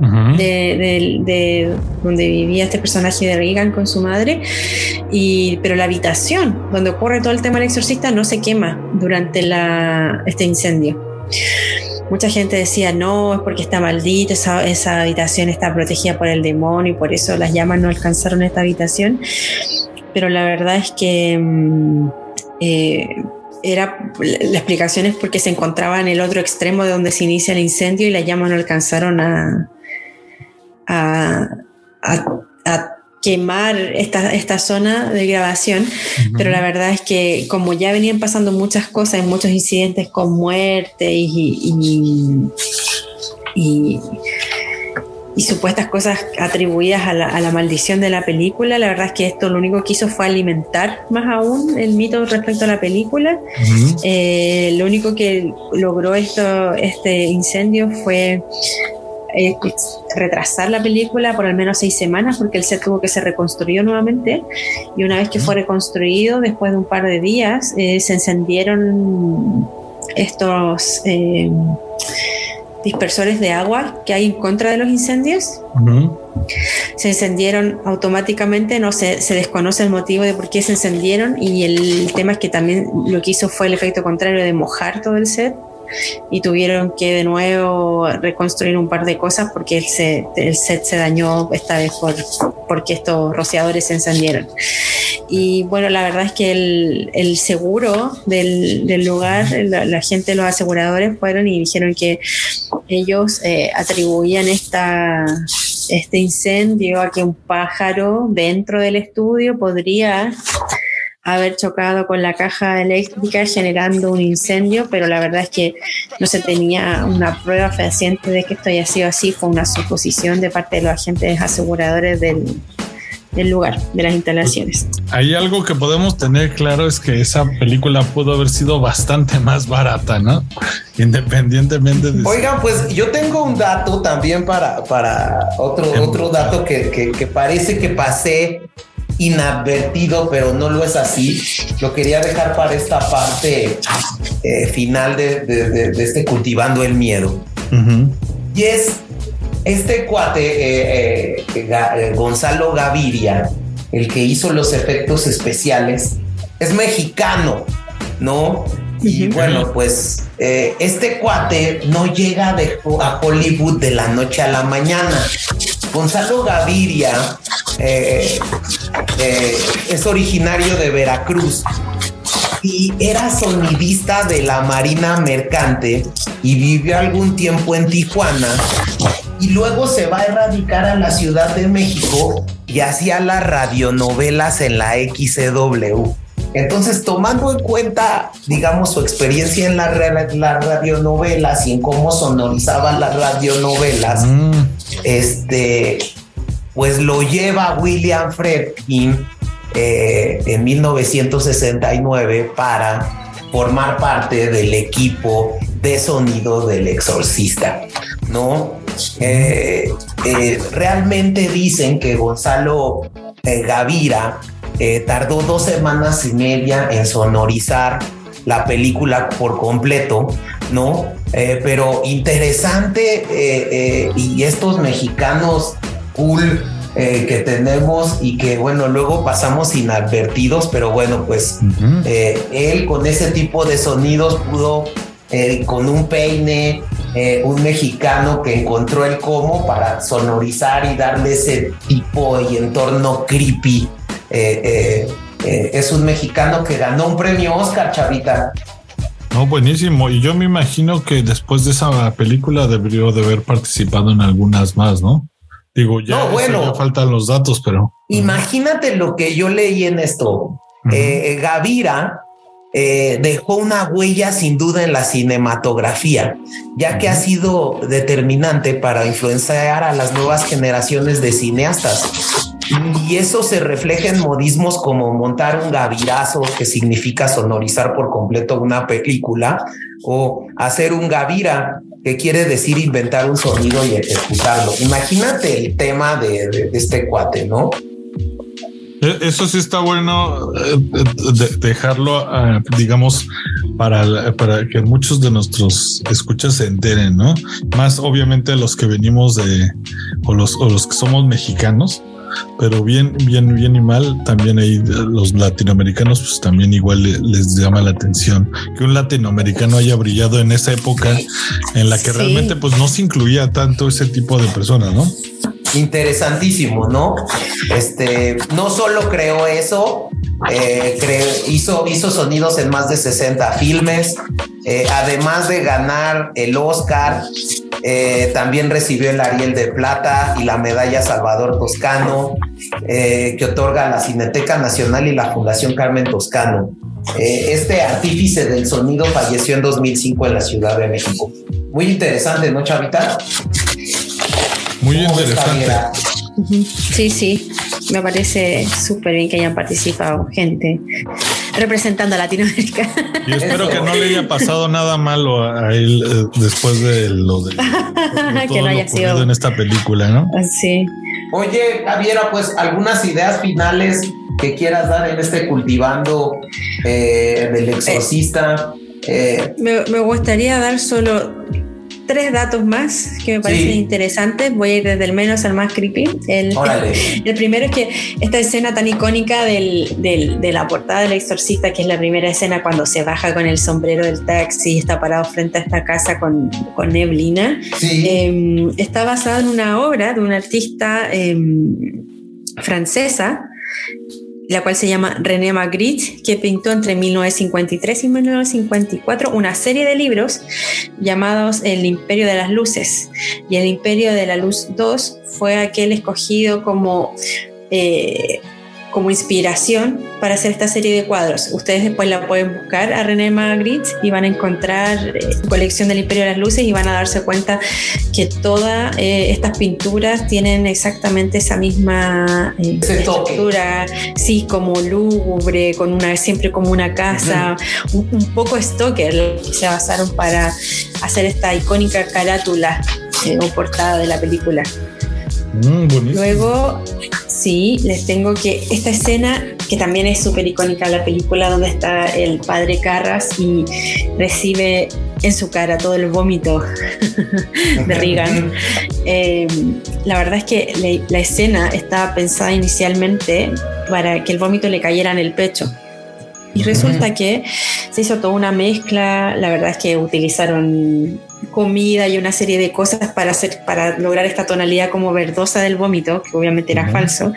de, donde vivía este personaje de Reagan con su madre, y, pero la habitación donde ocurre todo el tema del exorcista no se quema durante la, este incendio. Mucha gente decía, no, es porque está maldita, esa, habitación está protegida por el demonio y por eso las llamas no alcanzaron esta habitación. Pero la verdad es que mm, eh, era la explicación es porque se encontraba en el otro extremo de donde se inicia el incendio y las llamas no alcanzaron a, a, quemar esta, esta, zona de grabación, pero la verdad es que como ya venían pasando muchas cosas, muchos incidentes con muerte y, y, supuestas cosas atribuidas a la, maldición de la película, la verdad es que esto lo único que hizo fue alimentar más aún el mito respecto a la película. Eh, lo único que logró esto, este incendio fue eh, retrasar la película por al menos seis semanas porque el set tuvo que ser reconstruido nuevamente. Y una vez que fue reconstruido, después de un par de días, eh, se encendieron estos eh, dispersores de agua que hay en contra de los incendios. Se encendieron automáticamente, no se, se desconoce el motivo de por qué se encendieron y el tema es que también lo que hizo fue el efecto contrario de mojar todo el set y tuvieron que de nuevo reconstruir un par de cosas porque el set, se dañó esta vez por, porque estos rociadores se encendieron. Y bueno, la verdad es que el, seguro del, lugar, la, gente los aseguradores fueron y dijeron que ellos eh, atribuían esta, este incendio a que un pájaro dentro del estudio podría haber chocado con la caja eléctrica generando un incendio, pero la verdad es que no se tenía una prueba fehaciente de que esto haya sido así, fue una suposición de parte de los agentes aseguradores del, del lugar, de las instalaciones. Hay algo que podemos tener claro es que esa película pudo haber sido bastante más barata, ¿no? Independientemente de... Oigan, pues yo tengo un dato también para, para otro, otro dato que, que, que parece que pasé inadvertido, pero no lo es así. Lo quería dejar para esta parte eh, final de, este cultivando el miedo. Y es este cuate, eh, eh, Gonzalo Gaviria, el que hizo los efectos especiales, es mexicano, ¿no? Y bueno, pues este cuate no llega de, a Hollywood de la noche a la mañana. Gonzalo Gaviria eh, eh, es originario de Veracruz y era sonidista de la Marina Mercante y vivió algún tiempo en Tijuana y luego se va a erradicar a la Ciudad de México y hacía las radionovelas en la XCW. Entonces, tomando en cuenta, digamos, su experiencia en las la radionovelas y en cómo sonorizaban las radionovelas, mm. Este, pues lo lleva William Fredkin eh, en 1969 para formar parte del equipo de sonido del exorcista, ¿no? Eh, eh, realmente dicen que Gonzalo Gavira tardó dos semanas y media en sonorizar la película por completo, ¿no? pero interesante y estos mexicanos cool eh, que tenemos y que bueno, luego pasamos inadvertidos, pero bueno, pues eh, él con ese tipo de sonidos pudo, eh, con un peine, un mexicano que encontró el cómo para sonorizar y darle ese tipo y entorno creepy. es un mexicano que ganó un premio Oscar, Chavita. No, buenísimo. Y yo me imagino que después de esa película debió de haber participado en algunas más, ¿no? Digo, ya, no, bueno, faltan los datos, pero. Imagínate lo que yo leí en esto. Eh, Gavira eh, dejó una huella sin duda en la cinematografía, ya que ha sido determinante para influenciar a las nuevas generaciones de cineastas. Y eso se refleja en modismos como montar un gavirazo, que significa sonorizar por completo una película, o hacer un gavira, que quiere decir inventar un sonido y ejecutarlo. Imagínate el tema de, este cuate, ¿no? E, eso sí está bueno eh, dejarlo, ah, digamos, para, para que muchos de nuestros escuchas se enteren, ¿no? Más obviamente los que venimos de, o los, o los que somos mexicanos, pero bien, bien, bien y mal, también ahí los latinoamericanos, pues también igual les llama la atención que un latinoamericano haya brillado en esa época en la que realmente pues no se incluía tanto ese tipo de personas, ¿no? Interesantísimo, ¿no? Este, no solo creó eso, eh, hizo, hizo sonidos en más de 60 filmes, eh, además de ganar el Oscar, eh, también recibió el Ariel de Plata y la medalla Salvador Toscano, que otorga la Cineteca Nacional y la Fundación Carmen Toscano. este artífice del sonido falleció en 2005 en la Ciudad de México. Muy interesante, ¿no, Chavita? Muy interesante. Sí, sí, me parece súper bien que hayan participado gente representando a Latinoamérica. Y espero que no le haya pasado nada malo a él eh, después de lo de que no haya sido en esta película, ¿no? Sí. Oye, Javiera, pues algunas ideas finales que quieras dar en este cultivando eh, del exorcista. Eh, me, me gustaría dar solo tres datos más que me parecen interesantes. Voy a ir desde el menos al más creepy. El, el primero es que esta escena tan icónica del, del, de la portada del exorcista, que es la primera escena cuando se baja con el sombrero del taxi y está parado frente a esta casa con, con neblina, em, está basada en una obra de una artista em, francesa la cual se llama René Magritte, que pintó entre 1953 y 1954 una serie de libros llamados El Imperio de las Luces. Y El Imperio de la Luz 2 fue aquel escogido como eh, como inspiración para hacer esta serie de cuadros. Ustedes después la pueden buscar a René Magritte y van a encontrar eh, su colección del Imperio de las Luces y van a darse cuenta que todas eh, estas pinturas tienen exactamente esa misma eh, estructura, sí, como lúgubre, con una, siempre como una casa, un, poco Stoker, se basaron para hacer esta icónica carátula o portada de la película. Mm, Luego, sí, les tengo que esta escena, que también es súper icónica la película, donde está el padre Carras y recibe en su cara todo el vómito de Reagan. Eh, la verdad es que la, escena estaba pensada inicialmente para que el vómito le cayera en el pecho. Y resulta que se hizo toda una mezcla, la verdad es que utilizaron comida y una serie de cosas para, hacer, para lograr esta tonalidad como verdosa del vómito, que obviamente era falso.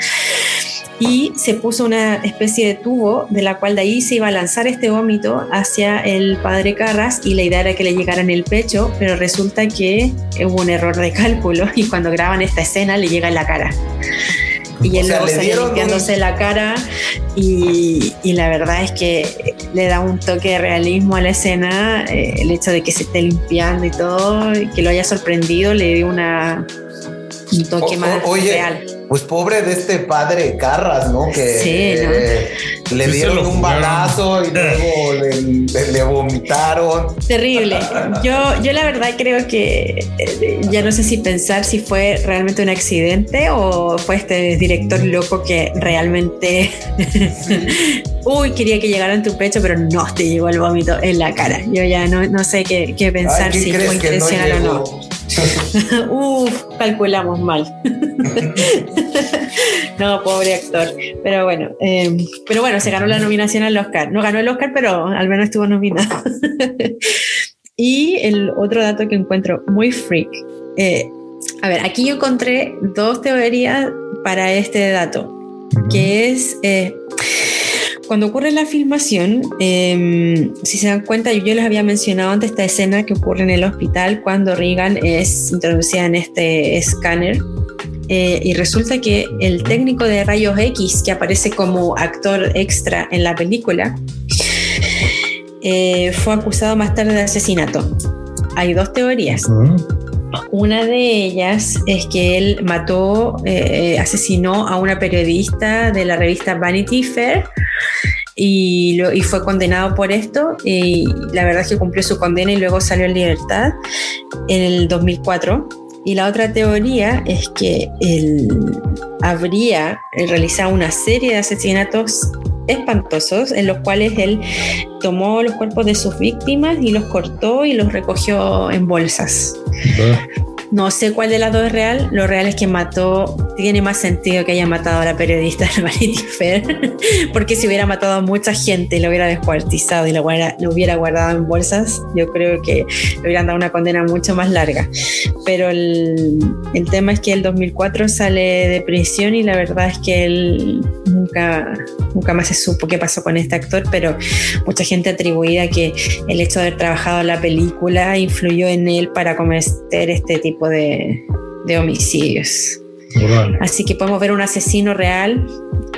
Y se puso una especie de tubo de la cual de ahí se iba a lanzar este vómito hacia el padre Carras y la idea era que le llegara en el pecho, pero resulta que hubo un error de cálculo y cuando graban esta escena le llega en la cara. Y él luego sale limpiándose la cara y, la verdad es que le da un toque de realismo a la escena, eh, el hecho de que se esté limpiando y todo, que lo haya sorprendido, le dio una, un toque más real pues pobre de este padre Carras, ¿no? Que le dieron un balazo y luego le, vomitaron. Terrible. Yo, yo la verdad creo que eh, ya no sé si pensar si fue realmente un accidente o fue este director loco que realmente, uy, quería que llegara en tu pecho, pero no te llegó el vómito en la cara. Yo ya no, no sé qué, pensar si fue intencional o no. Uf, calculamos mal. no, pobre actor. Pero bueno, em, pero bueno, se ganó la nominación al Oscar. No ganó el Oscar, pero al menos estuvo nominado. y el otro dato que encuentro muy freak. Eh, a ver, aquí yo encontré dos teorías para este dato, que es eh, cuando ocurre la filmación, em, si se dan cuenta, yo, les había mencionado antes esta escena que ocurre en el hospital cuando Regan es introducida en este escáner. Eh, y resulta que el técnico de rayos X, que aparece como actor extra en la película, eh, fue acusado más tarde de asesinato. Hay dos teorías. Una de ellas es que él mató, eh, asesinó a una periodista de la revista Vanity Fair y, fue condenado por esto y la verdad es que cumplió su condena y luego salió en libertad en el 2004. Y la otra teoría es que él habría realizado una serie de asesinatos espantosos en los cuales él tomó los cuerpos de sus víctimas y los cortó y los recogió en bolsas. No sé cuál de las dos es real. Lo real es que mató, tiene más sentido que haya matado a la periodista Vanity Fair, porque si hubiera matado a mucha gente y lo hubiera descuartizado y lo hubiera, guardado en bolsas, yo creo que le hubieran dado una condena mucho más larga. Pero el, el tema es que el 2004 sale de prisión y la verdad es que él nunca, nunca más se supo qué pasó con este actor, pero mucha gente atribuía que el hecho de haber trabajado la película influyó en él para cometer este tipo de, homicidios. Así que podemos ver un asesino real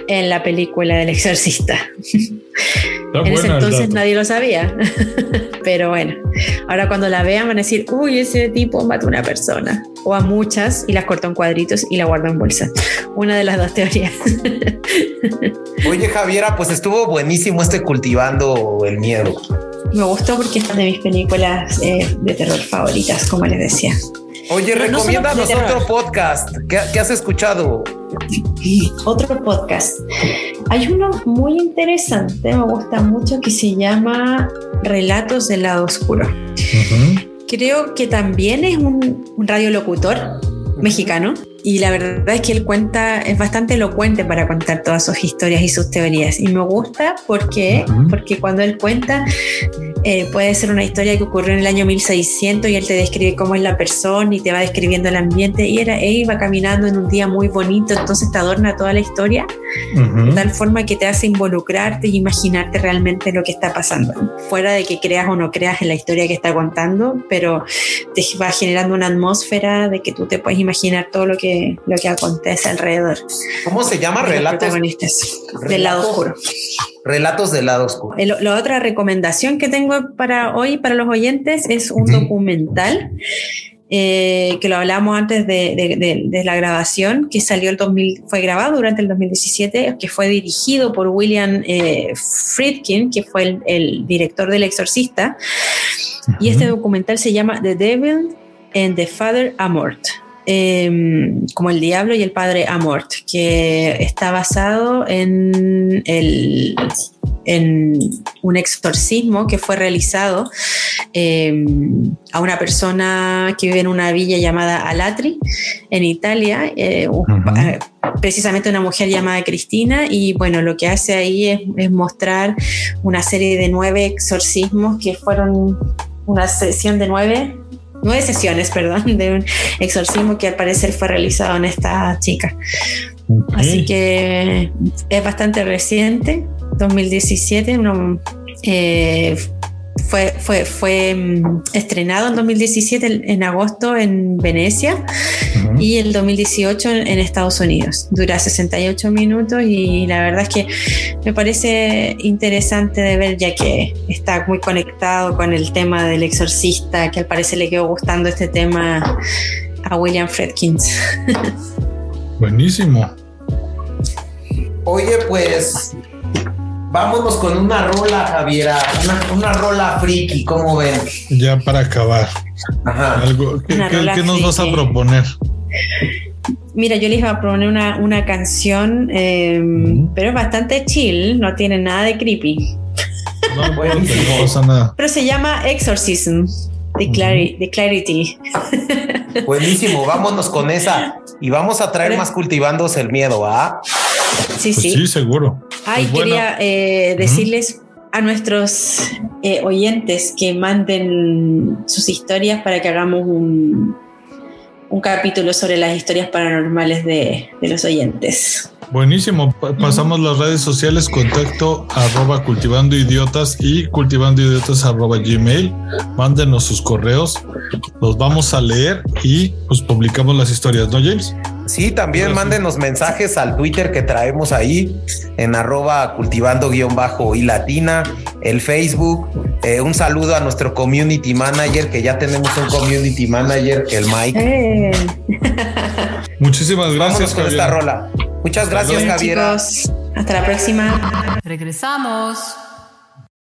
en la película del exorcista. en ese entonces nadie lo sabía. Pero bueno, ahora cuando la vean van a decir, uy, ese tipo mató a una persona. O a muchas y las cortó en cuadritos y la guardó en bolsa. Una de las dos teorías. Oye, Javiera, pues estuvo buenísimo este cultivando el miedo. Me gustó porque es una de mis películas eh, de terror favoritas, como les decía. Oye, recomiéndanos otro podcast. ¿Qué, has escuchado? Otro podcast. Hay uno muy interesante, me gusta mucho, que se llama Relatos del lado oscuro. Creo que también es un, un radiolocutor mexicano y la verdad es que él cuenta, es bastante elocuente para contar todas sus historias y sus teorías. Y me gusta porque, porque cuando él cuenta, eh, puede ser una historia que ocurrió en el año 1600 y él te describe cómo es la persona y te va describiendo el ambiente. Y era, él iba caminando en un día muy bonito, entonces te adorna toda la historia de tal forma que te hace involucrarte y imaginarte realmente lo que está pasando. Fuera de que creas o no creas en la historia que está contando, pero te va generando una atmósfera de que tú te puedes imaginar todo lo que lo que acontece alrededor. ¿Cómo se llama? Relatos. del lado oscuro. Relatos del lado oscuro. la otra recomendación que tengo para hoy, para los oyentes, es un documental. Eh, que lo hablamos antes de, la grabación, que salió el 2000, fue grabado durante el 2017, que fue dirigido por William eh, Friedkin, que fue el, director del Exorcista. Y este documental se llama The Devil and the Father Amort. Em, como El Diablo y el Padre Amort, que está basado en, el, en un exorcismo que fue realizado em, a una persona que vive en una villa llamada Alatri, en Italia, eh, eh, precisamente una mujer llamada Cristina, y bueno, lo que hace ahí es, es mostrar una serie de nueve exorcismos que fueron una sesión de nueve nueve sesiones, perdón, de un exorcismo que al parecer fue realizado en esta chica. Así que es bastante reciente, 2017, fue, fue, fue mm, estrenado en 2017, en agosto, en Venecia, y el 2018 en, Estados Unidos. Dura 68 minutos y la verdad es que me parece interesante de ver, ya que está muy conectado con el tema del exorcista, que al parecer le quedó gustando este tema a William Fredkins. Buenísimo. Oye, pues vámonos con una rola, Javiera, una, rola friki, ¿cómo ven? Ya para acabar. Ajá. Algo, ¿Qué, nos vas a proponer? Mira, yo les iba a proponer una, canción, em, pero es bastante chill, no tiene nada de creepy. No, bueno, no pasa nada. Pero se llama Exorcism. The, Clarity. Buenísimo, vámonos con esa y vamos a traer más cultivándose el miedo, ¿ah? Sí, pues sí. Sí, seguro. Ay, pues quería eh, decirles a nuestros eh, oyentes que manden sus historias para que hagamos un, un capítulo sobre las historias paranormales de, de los oyentes. Buenísimo. pasamos las redes sociales, contacto arroba cultivando idiotas y cultivando idiotas arroba gmail. Mándenos sus correos, los vamos a leer y pues publicamos las historias, ¿no, James? Sí, también mándenos mensajes al Twitter que traemos ahí en arroba cultivando guion bajo y latina, el Facebook. Eh, un saludo a nuestro community manager, que ya tenemos un community manager, el Mike. Eh. Muchísimas gracias con esta rola. Muchas gracias, Javier. Hasta la próxima. Regresamos.